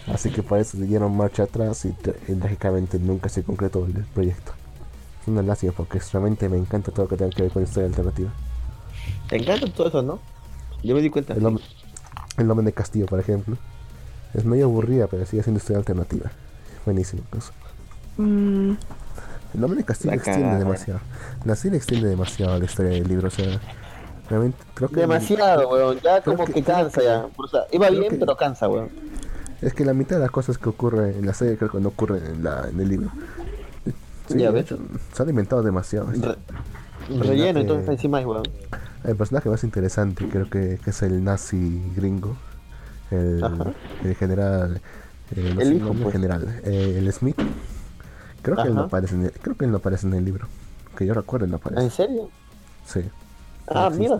Así que por eso dieron marcha atrás y, y lógicamente nunca se concretó el proyecto. Es una lástima porque realmente me encanta todo lo que tenga que ver con historia alternativa. Te encanta todo eso, ¿no? Yo me di cuenta. El nombre, el nombre de Castillo, por ejemplo. Es medio aburrida, pero sigue siendo historia alternativa. Buenísimo. Pues. Mm, El nombre de Castillo extiende demasiado. La serie extiende demasiado la historia del libro, o sea. Realmente, creo que demasiado, weón. Ya como que, cansa ya. O sea, iba bien, pero cansa, weón. Es que la mitad de las cosas que ocurren en la serie creo que no ocurren en, la, en el libro. Sí, ya ves. Se han inventado demasiado. Relleno, entonces encima es, weón. El personaje más interesante creo que, que es el nazi gringo. El, el general. Eh, el hijo, pues. general. Eh, el Smith. Creo que, él no aparece en el, creo que él no aparece en el libro. Que yo recuerdo, no aparece. ¿En serio? Sí. Ah, mira.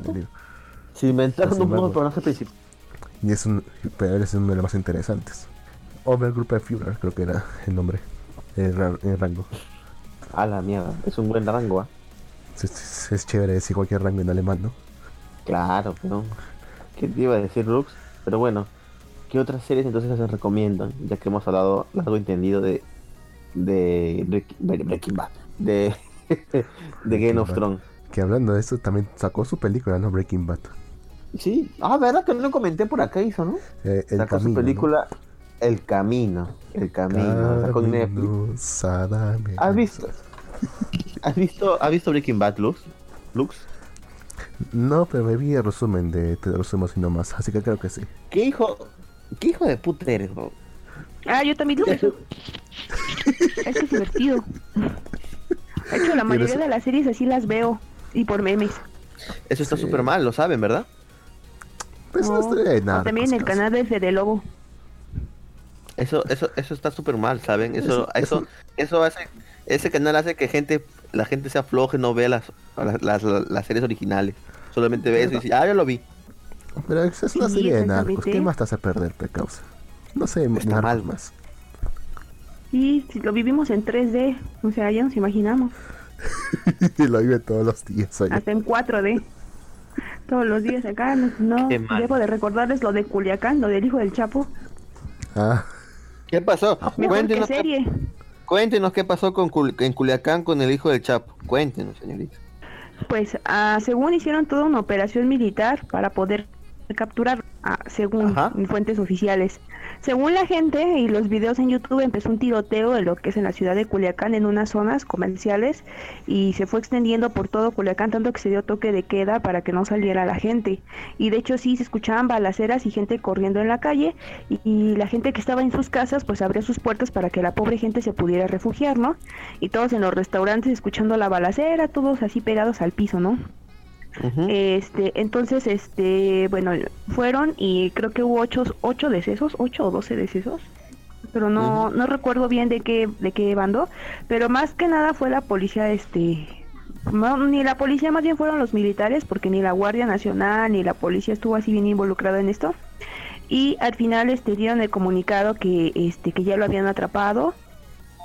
Si inventaron un nuevo personaje principal. Y es un, pero es uno de los más interesantes. Overgruppe Führer, creo que era el nombre, el, rango. A la mierda, es un buen rango, ¿ah? Es, chévere decir cualquier rango en alemán, ¿no? Claro, pero. ¿Qué te iba a decir, Rux? Pero bueno, ¿qué otras series entonces se recomiendan? Ya que hemos hablado largo entendido de. de Breaking Bad. De. de Game of Thrones. Que hablando de eso, también sacó su película, ¿no? Breaking Bad. Sí, ah, verdad que no lo comenté por acá, hizo, ¿no? Eh, el Sacó su película El Camino. El Camino. con Netflix. ¿Has visto? ¿Has visto, ¿Has visto Breaking Bad, Lux? Lux? No, pero me vi el resumen de Te resumo y no más, así que creo que sí. ¿Qué hijo, qué hijo de puta eres, bro? Ah, yo también lo es que es divertido. De hecho, la mayoría de las series así las veo. Y por memes. Eso está súper mal, lo saben, ¿verdad? Pues no, nada. También el canal de Fede Lobo. Eso, eso, eso está súper mal, ¿saben? Eso, eso, eso hace, ese canal hace que gente, la gente se afloje, no vea las, las, las, series originales. Solamente ve eso y dice, ah, yo lo vi. Pero es una serie de narcos, ¿qué más te hace perder, pecausa? No sé, está mal más. Y si lo vivimos en 3D, o sea, ya nos imaginamos. y lo vive todos los días. Hasta en 4D todos los días acá. No, debo de recordarles lo de Culiacán, lo del hijo del Chapo. Ah. ¿Qué pasó? cuéntenos, serie. Cuéntenos qué pasó con en Culiacán con el hijo del Chapo. Cuéntenos, señorita. Pues ah, según hicieron toda una operación militar para poder capturar, ah, según fuentes oficiales. Según la gente y los videos en YouTube, empezó un tiroteo de lo que es en la ciudad de Culiacán en unas zonas comerciales y se fue extendiendo por todo Culiacán, tanto que se dio toque de queda para que no saliera la gente. Y de hecho sí se escuchaban balaceras y gente corriendo en la calle y, la gente que estaba en sus casas pues abrió sus puertas para que la pobre gente se pudiera refugiar, ¿no? Y todos en los restaurantes escuchando la balacera, todos así pegados al piso, ¿no? Este, entonces, este, bueno, fueron y creo que hubo ocho, ocho decesos, ocho o doce decesos, pero no, no recuerdo bien de qué, de qué bando, pero más que nada fue la policía, este, ni la policía, más bien fueron los militares, porque ni la Guardia Nacional ni la policía estuvo así bien involucrada en esto. Y al final este dieron el comunicado que este que ya lo habían atrapado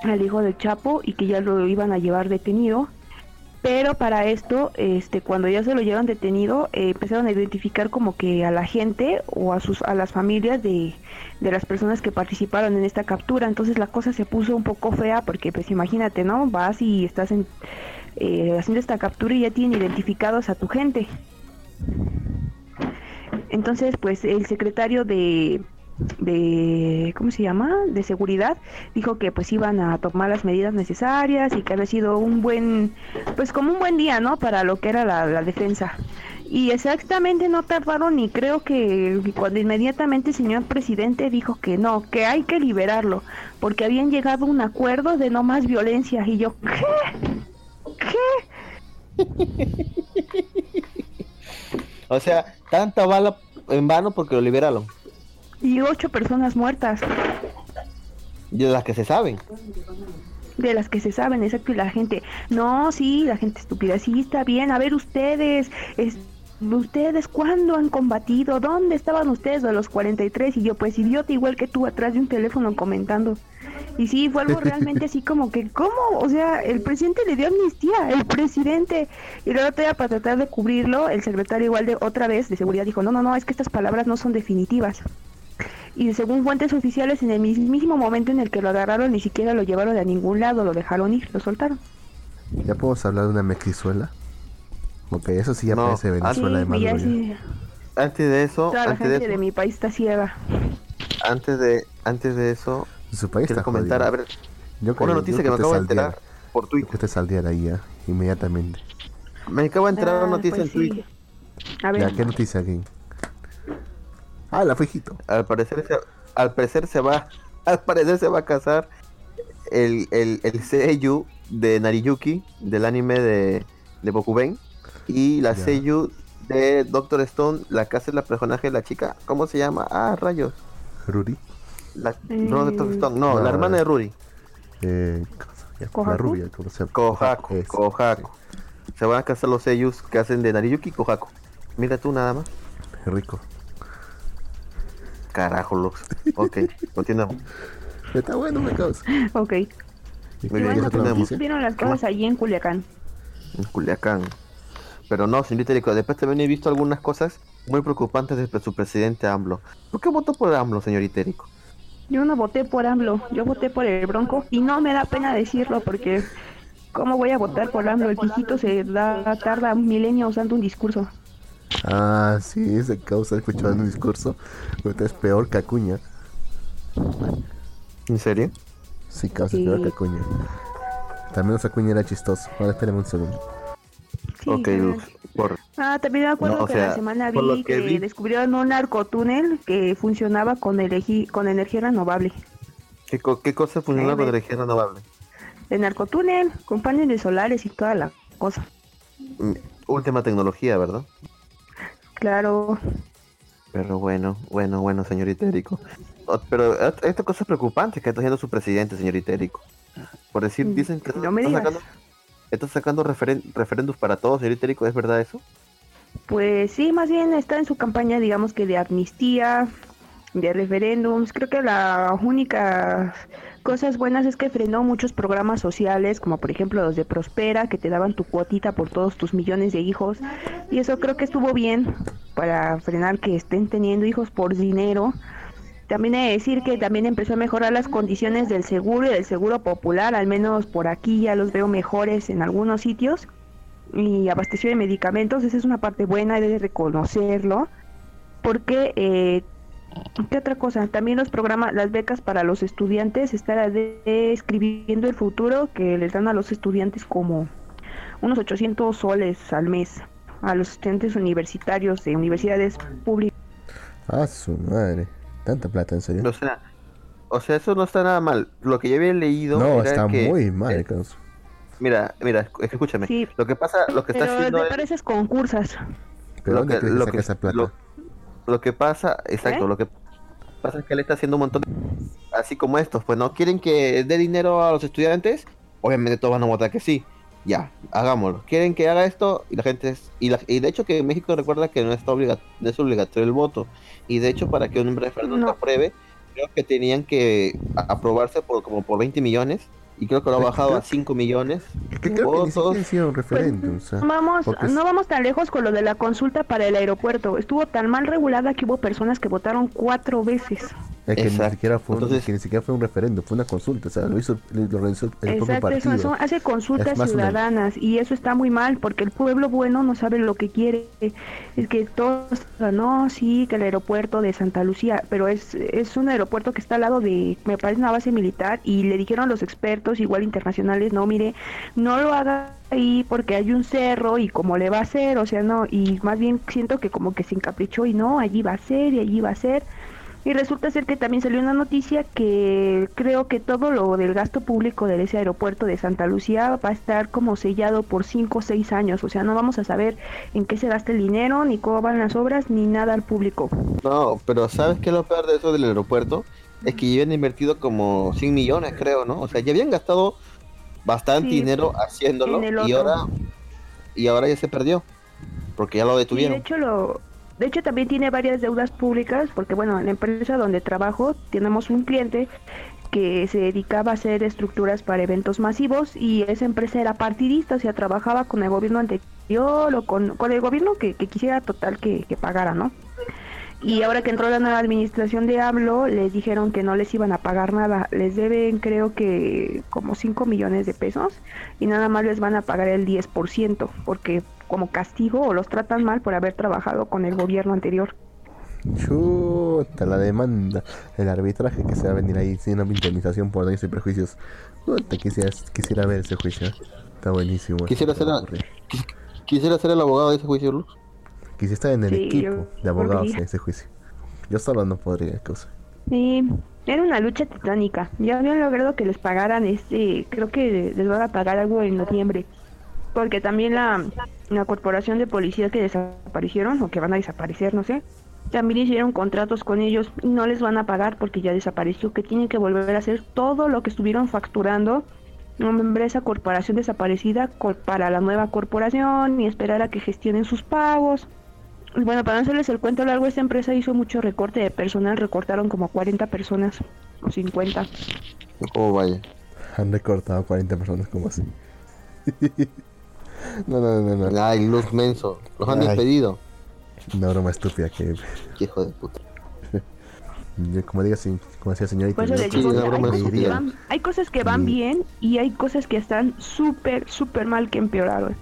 al hijo del Chapo y que ya lo iban a llevar detenido pero para esto, este, cuando ya se lo llevan detenido, eh, empezaron a identificar como que a la gente o a sus a las familias de, de, las personas que participaron en esta captura. Entonces la cosa se puso un poco fea porque, pues imagínate, ¿no? Vas y estás eh, haciendo esta captura y ya tienen identificados a tu gente. Entonces, pues el secretario de de ¿cómo se llama? de seguridad dijo que pues iban a tomar las medidas necesarias y que había sido un buen pues como un buen día no para lo que era la, defensa y exactamente no tardaron ni creo que cuando inmediatamente el señor presidente dijo que no que hay que liberarlo porque habían llegado a un acuerdo de no más violencia y yo ¿qué? ¿qué? o sea tanta bala en vano porque lo liberaron y ocho personas muertas. De las que se saben. De las que se saben, exacto. Y la gente, no, sí, la gente estúpida, sí, está bien. A ver, ustedes, ¿ustedes cuándo han combatido? ¿Dónde estaban ustedes a los 43? Y yo, pues idiota, igual que tú, atrás de un teléfono comentando. Y sí, fue algo realmente así como que, ¿cómo? O sea, el presidente le dio amnistía, el presidente. Y luego todavía para tratar de cubrirlo, el secretario igual de otra vez de seguridad dijo, no, no, no, es que estas palabras no son definitivas y según fuentes oficiales en el mismísimo momento en el que lo agarraron ni siquiera lo llevaron a ningún lado, lo dejaron ir, lo soltaron. ¿Ya podemos hablar de una mexizuela? Ok, eso sí ya parece Venezuela de Maduro. Antes de eso... Toda la gente de, mi país está ciega. Antes de, antes de eso... Su país quiero comentar, a ver, una noticia que me acabo de enterar. por Twitter. Que te saldría de ahí ya, inmediatamente. Me acabo de entrar una ah, noticia pues en Twitter. A ver. ¿qué noticia aquí? Ah, la fijito. Al parecer se, al parecer se va, al parecer se va a casar el, el, el Seiyu de Nariyuki, del anime de, de Bokuben, y la Seiyu de Doctor Stone, la casa es la personaje de la chica, ¿cómo se llama? Ah, rayos. Ruri. La, no, Doctor Stone, no, la hermana de Ruri. Eh, la rubia, ¿cómo se llama? Kohaku, Kohaku. Se van a casar los Seiyus que hacen de Nariyuki y Kohaku. Mira tú nada más. Rico. Carajo, Lux. Ok, continuamos. Está bueno, me causa. Ok. Muy bien, vieron las cosas allí en Culiacán. En Culiacán. Pero no, señorita después también he visto algunas cosas muy preocupantes de su presidente AMLO. ¿Por qué votó por AMLO, señorita Erico? Yo no voté por AMLO, yo voté por el Bronco y no me da pena decirlo porque ¿cómo voy a votar por AMLO? El viejito se da, tarda un milenio usando un discurso. Ah, sí, ese causa escuchando un discurso. es peor que Acuña. ¿En serio? Sí, causa es peor que Acuña. También Acuña era chistoso. Ahora espérame un segundo. ok, por... Ah, también me acuerdo que la semana vi que, descubrieron un narcotúnel que funcionaba con, con energía renovable. ¿Qué, qué cosa funcionaba con energía renovable? El narcotúnel, con paneles solares y toda la cosa. Mm, última tecnología, ¿verdad? Claro. Pero bueno, bueno, bueno, señorita Erico. Pero esta cosa es preocupante que está haciendo su presidente, señorita Erico. Por decir, mm, dicen que no me está, sacando, está sacando referéndums para todos, señorita Erico, ¿es verdad eso? Pues sí, más bien está en su campaña, digamos que de amnistía, de referéndums. Creo que la única cosas buenas es que frenó muchos programas sociales, como por ejemplo los de Prospera, que te daban tu cuotita por todos tus millones de hijos. Y eso creo que estuvo bien para frenar que estén teniendo hijos por dinero. También he de decir que también empezó a mejorar las condiciones del seguro y del seguro popular, al menos por aquí ya los veo mejores en algunos sitios. Y abasteció de medicamentos, esa es una parte buena, hay de reconocerlo, porque eh, ¿Qué otra cosa? También los programas, las becas para los estudiantes, estar escribiendo el futuro que les dan a los estudiantes como unos 800 soles al mes a los estudiantes universitarios de universidades públicas. Ah, su madre. Tanta plata, en serio. O sea, o sea, eso no está nada mal. Lo que yo había leído. No, está muy mal. Eh, mira, mira, escúchame. lo que pasa, lo que está haciendo. Pero pareces concursas. ¿Pero dónde que, lo que, esa plata? Lo que pasa, exacto, ¿Eh? lo que pasa es que él está haciendo un montón de... Así como estos, pues no quieren que dé dinero a los estudiantes, obviamente todos van a votar que sí. Ya, hagámoslo. Quieren que haga esto y la gente es... Y, y de hecho que México recuerda que no, está obliga, no es obligatorio el voto. Y de hecho para que un referéndum se apruebe, creo que tenían que aprobarse por como por 20 millones y creo que lo ha bajado a 5 millones que creo que un referéndum. Pues, vamos, no vamos tan lejos con lo de la consulta para el aeropuerto. Estuvo tan mal regulada que hubo personas que votaron cuatro veces. Es que ni siquiera, fue, que ni siquiera fue un referéndum, fue una consulta, o sea, lo hizo, lo organizó el Exacto, propio partido. Eso, hace consultas ciudadanas y eso está muy mal porque el pueblo bueno no sabe lo que quiere. Es que todos, no, sí, que el aeropuerto de Santa Lucía, pero es, es un aeropuerto que está al lado de, me parece, una base militar y le dijeron a los expertos, igual internacionales, no, mire, no lo haga ahí porque hay un cerro y como le va a hacer, o sea, no, y más bien siento que como que se encaprichó y no, allí va a ser y allí va a ser. Y resulta ser que también salió una noticia que creo que todo lo del gasto público de ese aeropuerto de Santa Lucía va a estar como sellado por 5 o 6 años. O sea, no vamos a saber en qué se gasta el dinero, ni cómo van las obras, ni nada al público. No, pero ¿sabes qué es lo peor de eso del aeropuerto? Es que ya habían invertido como 100 millones, creo, ¿no? O sea, ya habían gastado bastante dinero haciéndolo y ahora, y ahora ya se perdió. Porque ya lo detuvieron. de hecho, lo, de hecho, también tiene varias deudas públicas, porque bueno, en la empresa donde trabajo tenemos un cliente que se dedicaba a hacer estructuras para eventos masivos y esa empresa era partidista, o sea, trabajaba con el gobierno anterior o con, con el gobierno que, quisiera total que, que, pagara, ¿no? Y ahora que entró la nueva administración de AMLO, les dijeron que no les iban a pagar nada. Les deben creo que como 5 millones de pesos y nada más les van a pagar el 10% porque como castigo o los tratan mal por haber trabajado con el gobierno anterior. Chuta, la demanda, el arbitraje que se va a venir ahí sin una indemnización por daños y prejuicios. Te quisiera, quisiera ver ese juicio. Está buenísimo. Quisiera ser, quisiera ser el abogado de ese juicio, Luz. Quisiera estar en el equipo de abogados de ese juicio. Yo solo no podría, cosa. Sí, era una lucha titánica. Ya habían logrado que les pagaran este, creo que les van a pagar algo en noviembre. Porque también la, la corporación de policías que desaparecieron o que van a desaparecer, no sé, también hicieron contratos con ellos y no les van a pagar porque ya desapareció, que tienen que volver a hacer todo lo que estuvieron facturando esa corporación desaparecida para la nueva corporación y esperar a que gestionen sus pagos. Y bueno, para no hacerles el cuento largo, esta empresa hizo mucho recorte de personal, recortaron como 40 personas o 50. Oh, vaya. Han recortado 40 personas como así. no, no, no, no. Ay, luz menso. Los han despedido. Una broma estúpida que. hijo de puta. como diga, como decía señorita. Pues hay, cosas que van, bien y hay cosas que están súper, súper mal que empeoraron.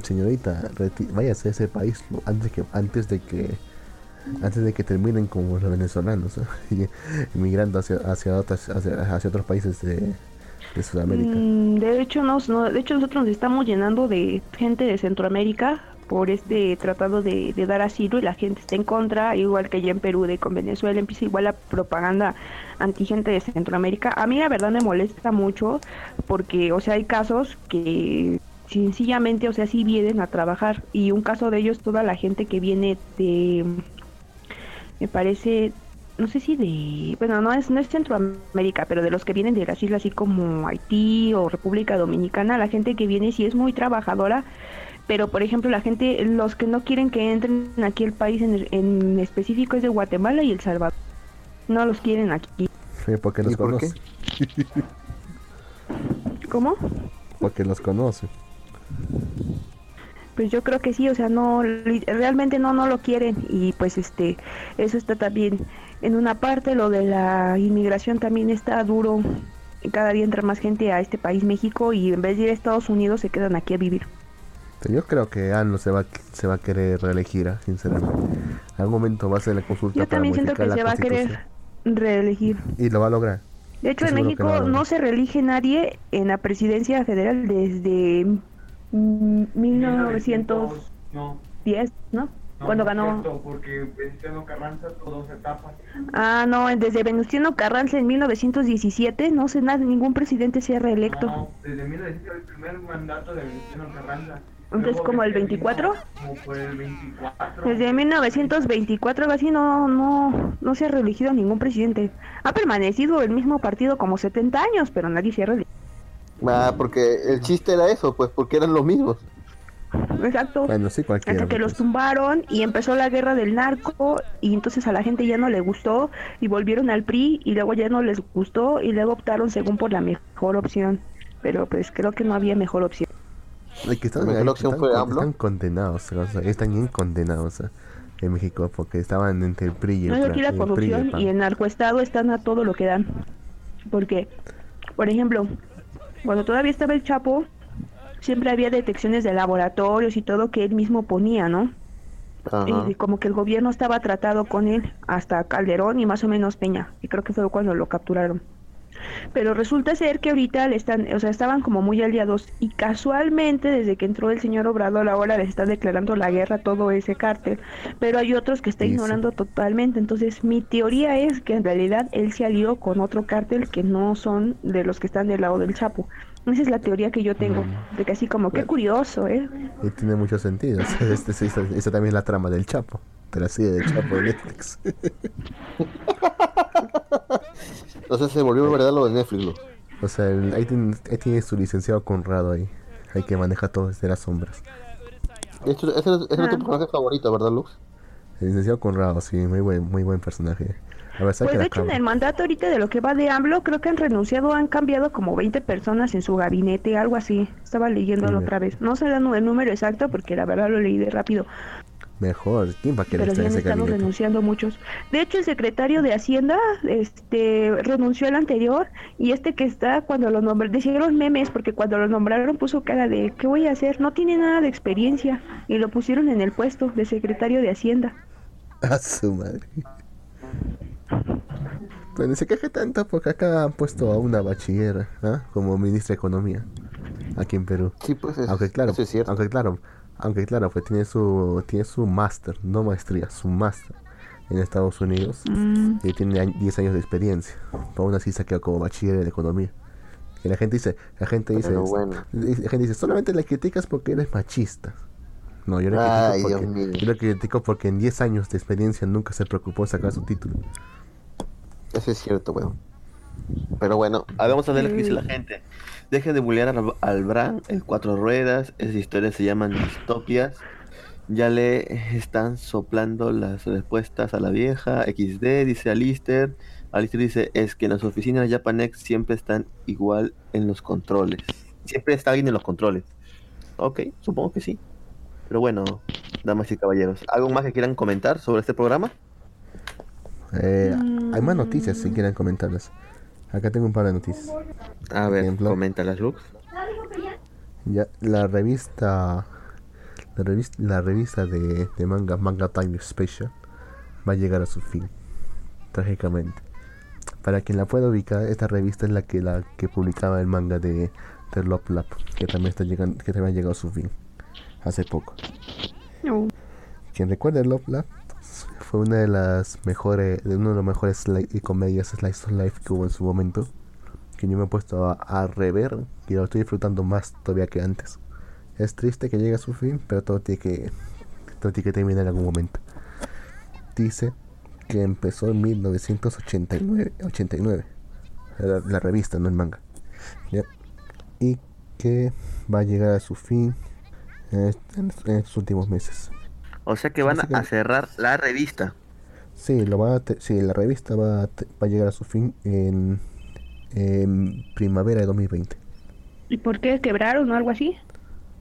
Señorita, váyase a ese país antes que antes de que antes de que terminen como los venezolanos, emigrando hacia hacia, otras, hacia, otros países de, de Sudamérica. Mm, de hecho, no, de hecho nosotros nos estamos llenando de gente de Centroamérica por este tratado de, dar asilo y la gente está en contra, igual que ya en Perú de con Venezuela empieza igual la propaganda antigente de Centroamérica. A mí la verdad me molesta mucho porque, o sea, hay casos que sencillamente, o sea, sí vienen a trabajar y un caso de ellos toda la gente que viene de, me parece, no sé si de, bueno, no es, no es Centroamérica, pero de los que vienen de las islas así como Haití o República Dominicana, la gente que viene sí es muy trabajadora pero por ejemplo la gente, los que no quieren que entren aquí el país en, específico es de Guatemala y El Salvador. No los quieren aquí. porque los conoce. ¿Cómo? Porque los conoce. Pues yo creo que sí, o sea, no, realmente no, no lo quieren y pues este, eso está también en una parte, lo de la inmigración también está duro, cada día entra más gente a este país México y en vez de ir a Estados Unidos se quedan aquí a vivir. Yo creo que ANLO se va, se va a querer reelegir, ah, sinceramente. En algún momento va a hacer la consulta Yo también siento que se va a querer reelegir. Y lo va a lograr. De hecho, en México no se reelige nadie en la presidencia federal desde 1910, ¿no? Cuando ganó. porque Venustiano Carranza todo se tapa. Ah, no, desde Venustiano Carranza en 1917, no sé nada, ningún presidente se ha reelecto. No, desde 1917, el primer mandato de Venustiano Carranza. Entonces, como el 24? Como el 24. Desde 1924 casi no, no, no se ha reelegido ningún presidente. Ha permanecido el mismo partido como 70 años, pero nadie se ha reelegido. Ah, porque el chiste era eso, pues, porque eran los mismos. Exacto. Bueno, sí, Hasta que los tumbaron y empezó la guerra del narco y entonces a la gente ya no le gustó y volvieron al PRI y luego ya no les gustó y luego optaron según por la mejor opción. Pero pues creo que no había mejor opción. que están, están, condenados, están bien condenados en México porque estaban entre el PRI y el, no, aquí la corrupción y el narcoestado están a todo lo que dan. Porque, por ejemplo, cuando todavía estaba el Chapo, siempre había detecciones de laboratorios y todo que él mismo ponía, ¿no? Y como que el gobierno estaba tratado con él hasta Calderón y más o menos Peña, y creo que fue cuando lo capturaron. Pero resulta ser que ahorita le están, o sea, estaban como muy aliados y casualmente desde que entró el señor Obrador ahora les está declarando la guerra a todo ese cártel, pero hay otros que está ignorando totalmente. Entonces mi teoría es que en realidad él se alió con otro cártel que no son de los que están del lado del Chapo. Esa es la teoría que yo tengo, mm. de que así como, qué curioso, ¿eh? Y tiene mucho sentido. Este, esta, también es la trama del Chapo, de la serie del Chapo de Netflix. o sea, se volvió verdad lo de Netflix, O sea, ahí, tiene, su licenciado Conrado ahí, ahí que maneja todo desde las sombras. ese es, tu ah. personaje favorito, ¿verdad, Lux? El licenciado Conrado, sí, muy buen, muy buen personaje. Pues de hecho, en el mandato ahorita de lo que va de AMLO, creo que han renunciado, han cambiado como 20 personas en su gabinete, algo así. Estaba leyéndolo otra vez. No sé el número exacto porque la verdad lo leí de rápido. Mejor, ¿quién va a querer Pero estar han estado renunciando muchos. De hecho, el secretario de Hacienda este renunció al anterior y este que está cuando lo nombraron, decían memes porque cuando lo nombraron puso cara de ¿qué voy a hacer? No tiene nada de experiencia y lo pusieron en el puesto de secretario de Hacienda. A su madre. Pero ni se queje tanto porque acá han puesto a una bachillera ¿ah? como ministra de Economía aquí en Perú. Sí, pues es, aunque claro, aunque claro, aunque claro, pues tiene su tiene su máster, no maestría, su máster en Estados Unidos mm. y tiene 10 años de experiencia. Aún así se ha quedado como bachiller en economía. Y la gente dice, la gente dice, la gente dice, solamente le criticas porque eres machista. No, yo le, critico porque, yo le critico porque en 10 años de experiencia nunca se preocupó sacar su título. Eso es cierto, weón. Pero bueno, vamos a ver lo que dice la gente. Dejen de bullear al, al Bran, el cuatro ruedas, esas historias se llaman distopias. Ya le están soplando las respuestas a la vieja. XD, dice Alister. Alister dice, es que en las oficinas Japanex siempre están igual en los controles. Siempre está alguien en los controles. Ok, supongo que sí. Pero bueno, damas y caballeros, ¿algo más que quieran comentar sobre este programa? Eh, hay más noticias si quieren comentarlas. Acá tengo un par de noticias. A ver, comenta las Lux. Ya, la revista la revista, la revista de, de, manga, Manga Time Special, va a llegar a su fin, trágicamente. Para quien la pueda ubicar, esta revista es la que la que publicaba el manga de, de Love Lab, que también está llegando, que también ha llegado a su fin, hace poco. Quien recuerda Love Lab fue una de las mejores, de uno de los mejores comedias Slice of Life que hubo en su momento. Que yo me he puesto a, rever y lo estoy disfrutando más todavía que antes. Es triste que llegue a su fin, pero todo tiene que, todo tiene que terminar en algún momento. Dice que empezó en 1989, 89, la, revista, no el manga. Y que va a llegar a su fin en, estos últimos meses. O sea que van a cerrar la revista. Sí, lo va a sí, la revista va a, va a llegar a su fin en, en primavera de 2020. ¿Y por qué quebraron o algo así?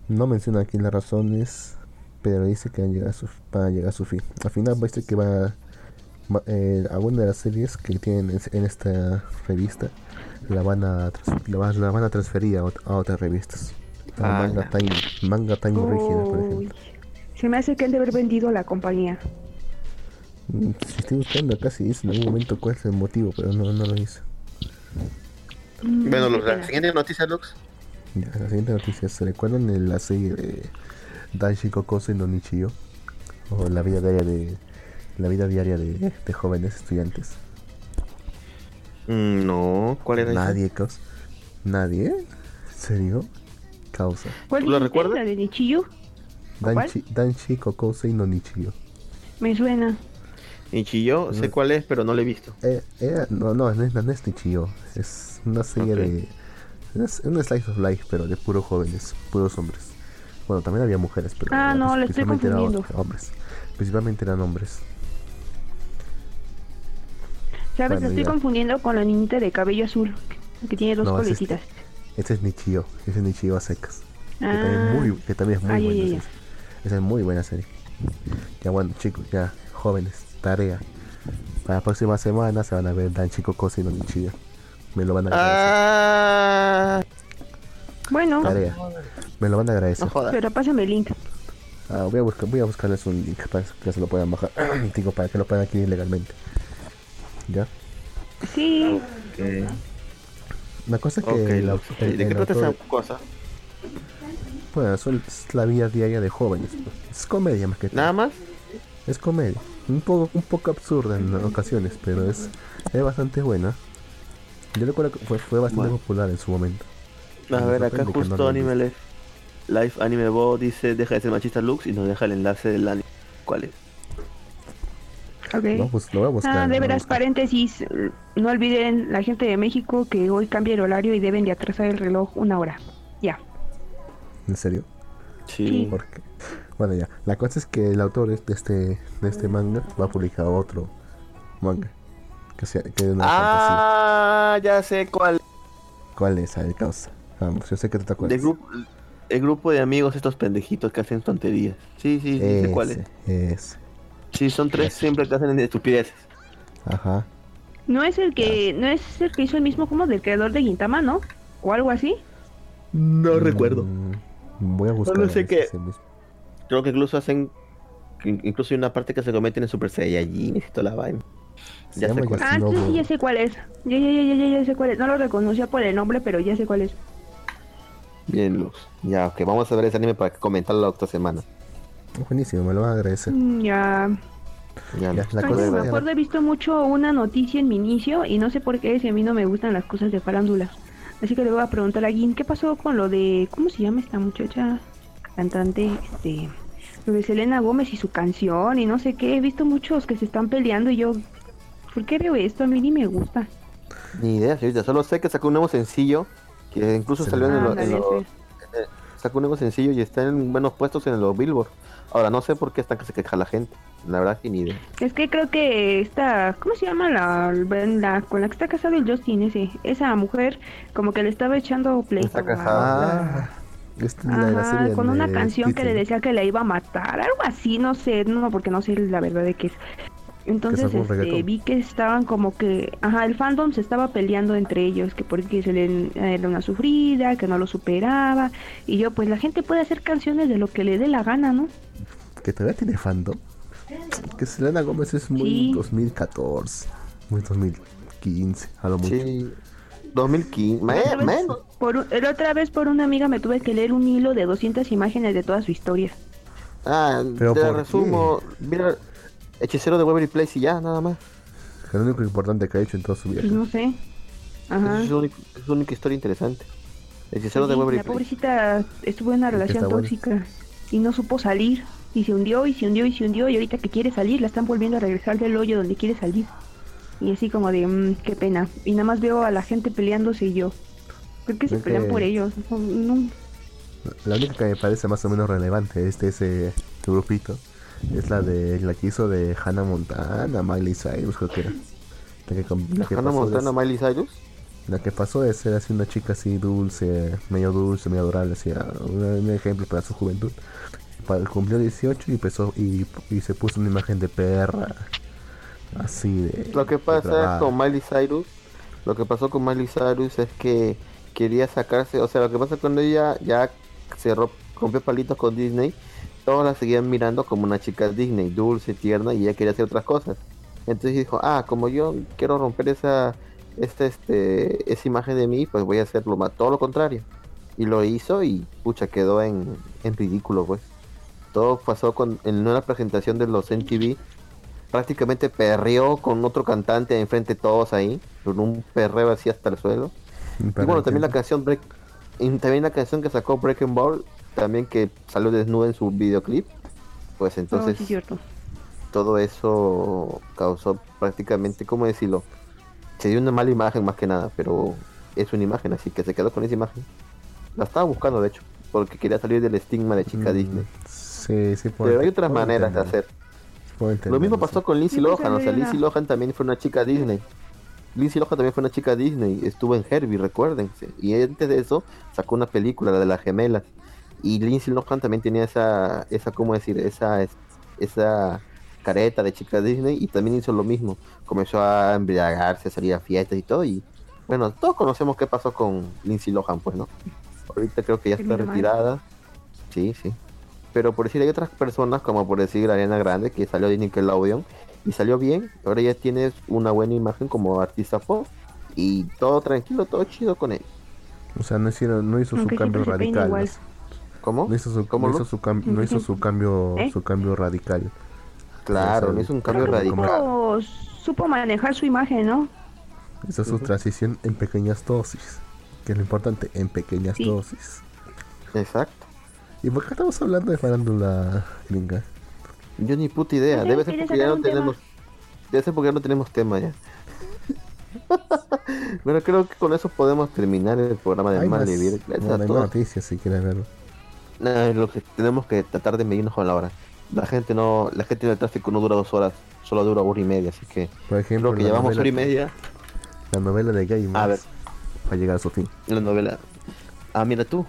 No menciona aquí las razones, pero dice que van a llegar a su, a, llegar a su fin. Al final va a ser que va, eh, alguna de las series que tienen en, esta revista la van a, la, van a transferir a, otras revistas. Ah, manga, Time, manga Time Original, por ejemplo. Se me hace que han de haber vendido a la compañía. Mm, si estoy buscando acá, si dice en algún momento cuál es el motivo, pero no, no lo dice. Bueno, la siguiente noticia, Lux. La siguiente noticia, ¿se recuerdan de la serie de Danshi Kokoso y no Nichiyo? O la vida diaria de la vida diaria de, de jóvenes estudiantes. Mm, no, ¿cuál era Nadie, causa. ¿Nadie? ¿En serio? Causa. ¿Cuál lo recuerdas? ¿La de Nichiyo? Danshi, Danshi y no Nichiyo. Me suena. Nichiyo, sé cuál es, pero no lo he visto. Eh, eh, no, no, no es, no es Nichiyo. Es una serie de es un slice of life, pero de puros jóvenes, puros hombres. Bueno, también había mujeres, pero ah, no, le estoy confundiendo. hombres. Principalmente eran hombres. ¿Sabes? estoy confundiendo con la niñita de cabello azul, que tiene dos no, Este, este, es Nichio, ese es Nichio a secas. Que, también es muy, que también es muy buena. Esa es muy buena serie. Ya bueno, chicos, ya, jóvenes, tarea. Para la próxima semana se van a ver Dan Chico Cosa y no Nichio. Me lo van a agradecer. Ah. Bueno. Me lo van a agradecer. Pero pásame el link. Ah, voy a buscar, voy a buscarles un link para que se lo puedan bajar. Digo, para que lo puedan adquirir legalmente. ¿Ya? Sí. La cosa es que. ¿De qué trata esa cosa? Bueno, es la vida diaria de jóvenes. Es comedia más que ¿Nada más? Es comedia. Un poco, un poco absurda en ocasiones, pero es, es bastante buena. Yo recuerdo que fue, fue bastante popular en su momento. A ver, acá justo Anime Life, Life Anime Bo dice deja de ser machista Lux y nos deja el enlace del anime. ¿Cuál es? Okay. pues lo voy a buscar. Ah, de veras, paréntesis, no olviden la gente de México que hoy cambia el horario y deben de atrasar el reloj una hora. ¿En serio? Sí. Porque, bueno, ya. La cosa es que el autor de este, de este manga va a publicar otro manga ah, ya sé cuál. ¿Cuál es? A causa. Vamos, yo sé que te acuerdas. el grupo de amigos, estos pendejitos que hacen tonterías. Sí, sí, sí, sé cuál es. Ese. Sí, son tres siempre que hacen estupideces. Ajá. No es el que, no es el que hizo el mismo como del creador de Gintama, ¿no? O algo así. No recuerdo. Voy a buscar. No sé qué. Creo que incluso hacen incluso hay una parte que se comete en Super Saiyajin y toda la vaina. Ya sé cuál. Ah, sí, ya sé cuál es. Ya, ya, ya, ya, ya sé cuál es. No lo reconocía por el nombre, pero ya sé cuál es. Bien, Luz. Ya, ok, vamos a ver ese anime para comentarlo la otra semana. Buenísimo, me lo van a agradecer. Mm, ya. Ya, la cosa me acuerdo, he visto mucho una noticia en mi inicio y no sé por qué si a mí no me gustan las cosas de farándula. Así que le voy a preguntar a Gin, ¿qué pasó con lo de, ¿cómo se llama esta muchacha? Cantante, este, lo de Selena Gómez y su canción y no sé qué. He visto muchos que se están peleando y yo, ¿por qué veo esto? A mí ni me gusta. Ni idea, señorita. Solo sé que sacó un nuevo sencillo que incluso salió en, el, en, sacó un nuevo sencillo y está en buenos puestos en los Billboard. Ahora no sé por qué está que se queja la gente. La verdad que ni idea. Es que creo que esta, ¿cómo se llama la, la con la que está casado el Justin ese? Esa mujer como que le estaba echando pleito. Está casada. Ah, con una canción que le decía que le iba a matar, algo así, no sé, no, porque no sé la verdad de qué es. Entonces este, vi que estaban como que, ajá, el fandom se estaba peleando entre ellos, que porque se le era una sufrida, que no lo superaba, y yo pues la gente puede hacer canciones de lo que le dé la gana, ¿no? Que todavía tiene fandom. Que Selena Gómez es muy 2014, muy 2015, a lo mucho. Sí. 2015, menos. Por, otra vez por una amiga me tuve que leer un hilo de 200 imágenes de toda su historia. Ah, Pero te resumo. Mira, hechicero de Waverly Place y ya, nada más. Es lo único importante que ha hecho en toda su vida. no sé. Ajá. Es, su única historia interesante. Hechicero de Waverly La pobrecita estuvo en una relación tóxica y no supo salir. Y se hundió y se hundió y se hundió y ahorita que quiere salir la están volviendo a regresar del hoyo donde quiere salir. Y así como de, mmm, qué pena. Y nada más veo a la gente peleándose y yo. ¿Por qué se pelean por ellos? La única que me parece más o menos relevante este ese grupito es la de la que hizo de Hannah Montana, Miley Cyrus, creo que era. La que, Hannah Montana, Miley Cyrus? La que pasó de ser así una chica así dulce, medio dulce, medio adorable, así, un, ejemplo para su juventud. Para, cumplió 18 y empezó y, y se puso una imagen de perra así de lo que pasa con Miley Cyrus lo que pasó con Miley Cyrus es que quería sacarse o sea lo que pasa cuando ella ya se rompió palitos con Disney todos la seguían mirando como una chica Disney dulce tierna y ella quería hacer otras cosas. Entonces dijo ah como yo quiero romper esa esta este esa imagen de mí pues voy a hacerlo más todo lo contrario y lo hizo y pucha quedó en, en ridículo pues todo pasó con en una presentación de los MTV prácticamente perreó con otro cantante enfrente de todos ahí, con un perreo así hasta el suelo. Y bueno, también la canción Break, también la canción que sacó Breaking Ball, también que salió desnuda en su videoclip, pues entonces todo eso causó prácticamente, ¿cómo decirlo? Se dio una mala imagen más que nada, pero es una imagen, así que se quedó con esa imagen. La estaba buscando, de hecho, porque quería salir del estigma de chica mm, Disney. Sí, sí, Pero hay otras maneras de hacer. Lo mismo pasó con Lindsay Lohan, o sea, Lindsay Lohan también fue una chica Disney. Lindsay Lohan también fue una chica Disney, estuvo en Herbie, recuérdense. Y antes de eso sacó una película, la de las gemelas. Y Lindsay Lohan también tenía esa, esa ¿cómo decir? Esa, esa careta de chica Disney y también hizo lo mismo. Comenzó a embriagarse, a salir a fiestas y todo. Y bueno, todos conocemos qué pasó con Lindsay Lohan, pues, ¿no? Ahorita creo que ya está retirada. Sí, sí. Pero por decir, hay otras personas, como por decir Ariana Grande, que salió de Nickelodeon y salió bien. Ahora ya tienes una buena imagen como artista pop y todo tranquilo, todo chido con él. O sea, no, hicieron, no hizo su cambio radical. ¿Cómo? No hizo su, ¿Cómo no? Hizo su no hizo su cambio, ¿Eh? su cambio radical. Claro, no hizo un cambio radical. Supo, manejar su imagen, ¿no? Hizo su transición en pequeñas dosis. Que es lo importante, en pequeñas dosis. Exacto. ¿Y por qué estamos hablando de farándula gringa? Yo ni puta idea. Debe ser porque ya no tenemos. Debe ser porque ya no tenemos tema ya. bueno, creo que con eso podemos terminar el programa de Mal Vivir. No, hay noticias si quieres verlo. No, lo que tenemos que tratar de medirnos con la hora. La gente no, la gente del tráfico no dura dos horas, solo dura una hora y media, así que por ejemplo, lo que llevamos hora y media. La novela de Gay a ver. va a llegar a su fin. La novela. Ah, mira tú,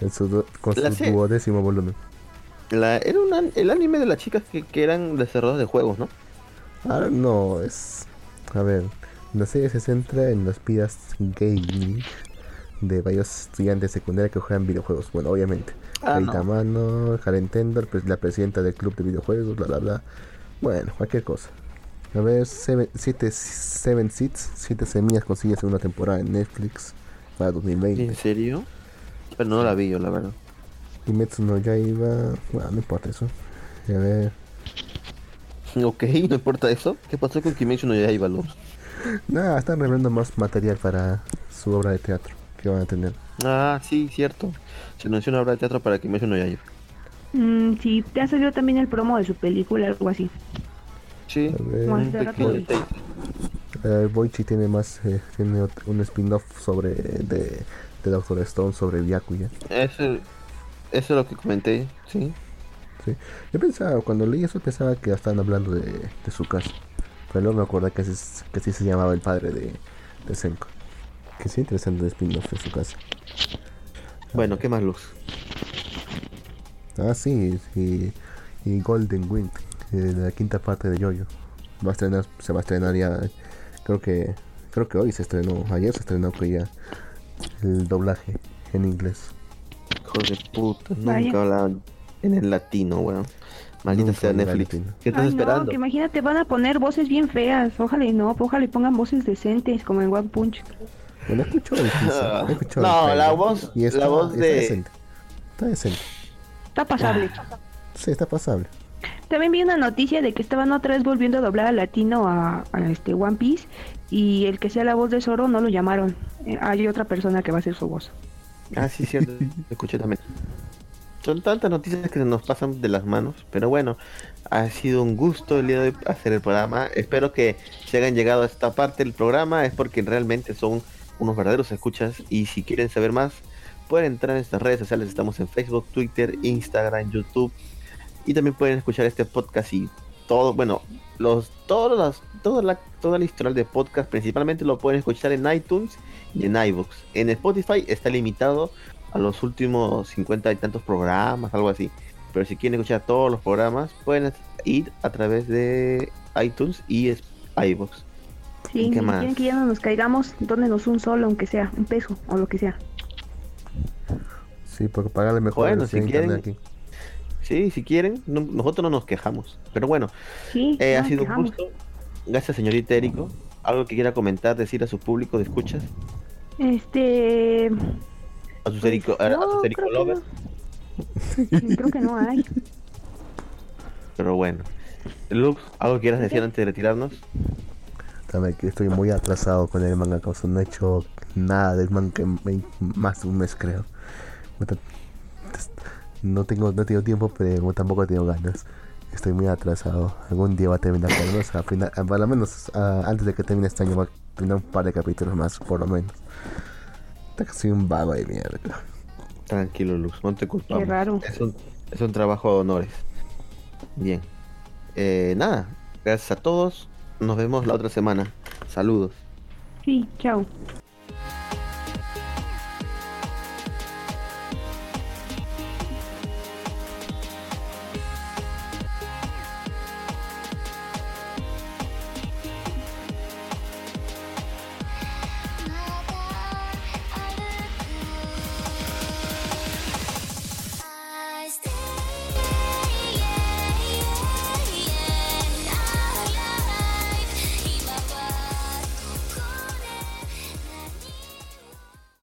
con su duodécimo volumen. La, era el anime de las chicas que, eran desarrolladores de juegos, ¿no? Ah, no, es. A ver, la serie se centra en las vidas gaming de varios estudiantes secundarios que juegan videojuegos. Bueno, obviamente. Ah, Mano, Tender, pues, la presidenta del club de videojuegos, bla bla bla. Bueno, cualquier cosa. A ver, 7 Seven, Seeds, 7 semillas consigue segunda temporada en Netflix para 2020. ¿En serio? Pero no la vi yo, la verdad. Kimetsu no iba Bueno, no importa eso. A ver. Ok, no importa eso. ¿Qué pasó con Kimetsu no Yaiba, Luz? Nada, están revelando más material para su obra de teatro que van a tener. Ah, sí, cierto. Se anunció una obra de teatro para Kimetsu no Yaiba. Mm, sí, te ha salido también el promo de su película, algo así. Sí. Boichi tiene más, eh, tiene un spin-off sobre de, de Doctor Stone sobre Byakuya. Eso, eso es lo que comenté, sí. Sí. Yo pensaba, cuando leí eso pensaba que estaban hablando de, de su casa. Pero luego me acordé que, así, que sí se llamaba el padre de, de Senko. Que sí, interesante el spin-off de su casa. Bueno, ¿qué más luz? Ah, sí, y, y Golden Wind, eh, la quinta parte de Yoyo. Va a estrenar, se va a estrenar ya, creo que creo que hoy se estrenó, ayer se estrenó que ya el doblaje en inglés. Hijo de puta, nunca hablaban en el latino, weón. Maldita sea Netflix. ¿Qué estás esperando? No, que imagínate, van a poner voces bien feas. Ojalá y no, ojalá y pongan voces decentes, como en One Punch. Bueno, escucho el No, la voz, y la voz de... Está decente. Está decente. Está pasable. Sí, está pasable. También vi una noticia de que estaban otra vez volviendo a doblar al latino a, este One Piece y el que sea la voz de Zoro no lo llamaron. Eh, hay otra persona que va a ser su voz. Ah, sí, cierto. Escuché también. Son tantas noticias que se nos pasan de las manos, pero bueno, ha sido un gusto el día de hoy hacer el programa. Espero que se hayan llegado a esta parte del programa, es porque realmente son unos verdaderos escuchas y si quieren saber más, pueden entrar en nuestras redes sociales, estamos en Facebook, Twitter, Instagram, YouTube y también pueden escuchar este podcast y todo, bueno, los todos las toda la toda la historia de podcast principalmente lo pueden escuchar en iTunes y en iVoox. En Spotify está limitado a los últimos 50 y tantos programas, algo así. Pero si quieren escuchar todos los programas, pueden ir a través de iTunes y iVoox. Sí, si quieren que ya no nos caigamos, dónenos un solo, aunque sea un peso o lo que sea. Sí, porque pagarle mejor bueno, si quieren, aquí. Sí, si quieren, nosotros no nos quejamos. Pero bueno, eh, ha sido un gusto. Gracias, señorita Érico. ¿Algo que quiera comentar, decir a su público de escuchas? Este. ¿A sus Erico, a, sus Erico creo creo que no hay. Pero bueno. Lux, ¿algo que quieras decir antes de retirarnos? También que estoy muy atrasado con el manga, causa no he hecho nada del manga más de un mes creo. No tengo, no tengo tiempo, pero tampoco tengo ganas. Estoy muy atrasado. Algún día va a terminar, por lo menos, a final, lo menos antes de que termine este año va a tener un par de capítulos más, por lo menos. Está casi un vago de mierda. Tranquilo, Luz, no te culpamos. Qué raro. Es un, es un trabajo de honores. Bien. Eh, nada, gracias a todos. Nos vemos la otra semana. Saludos. Sí, chao.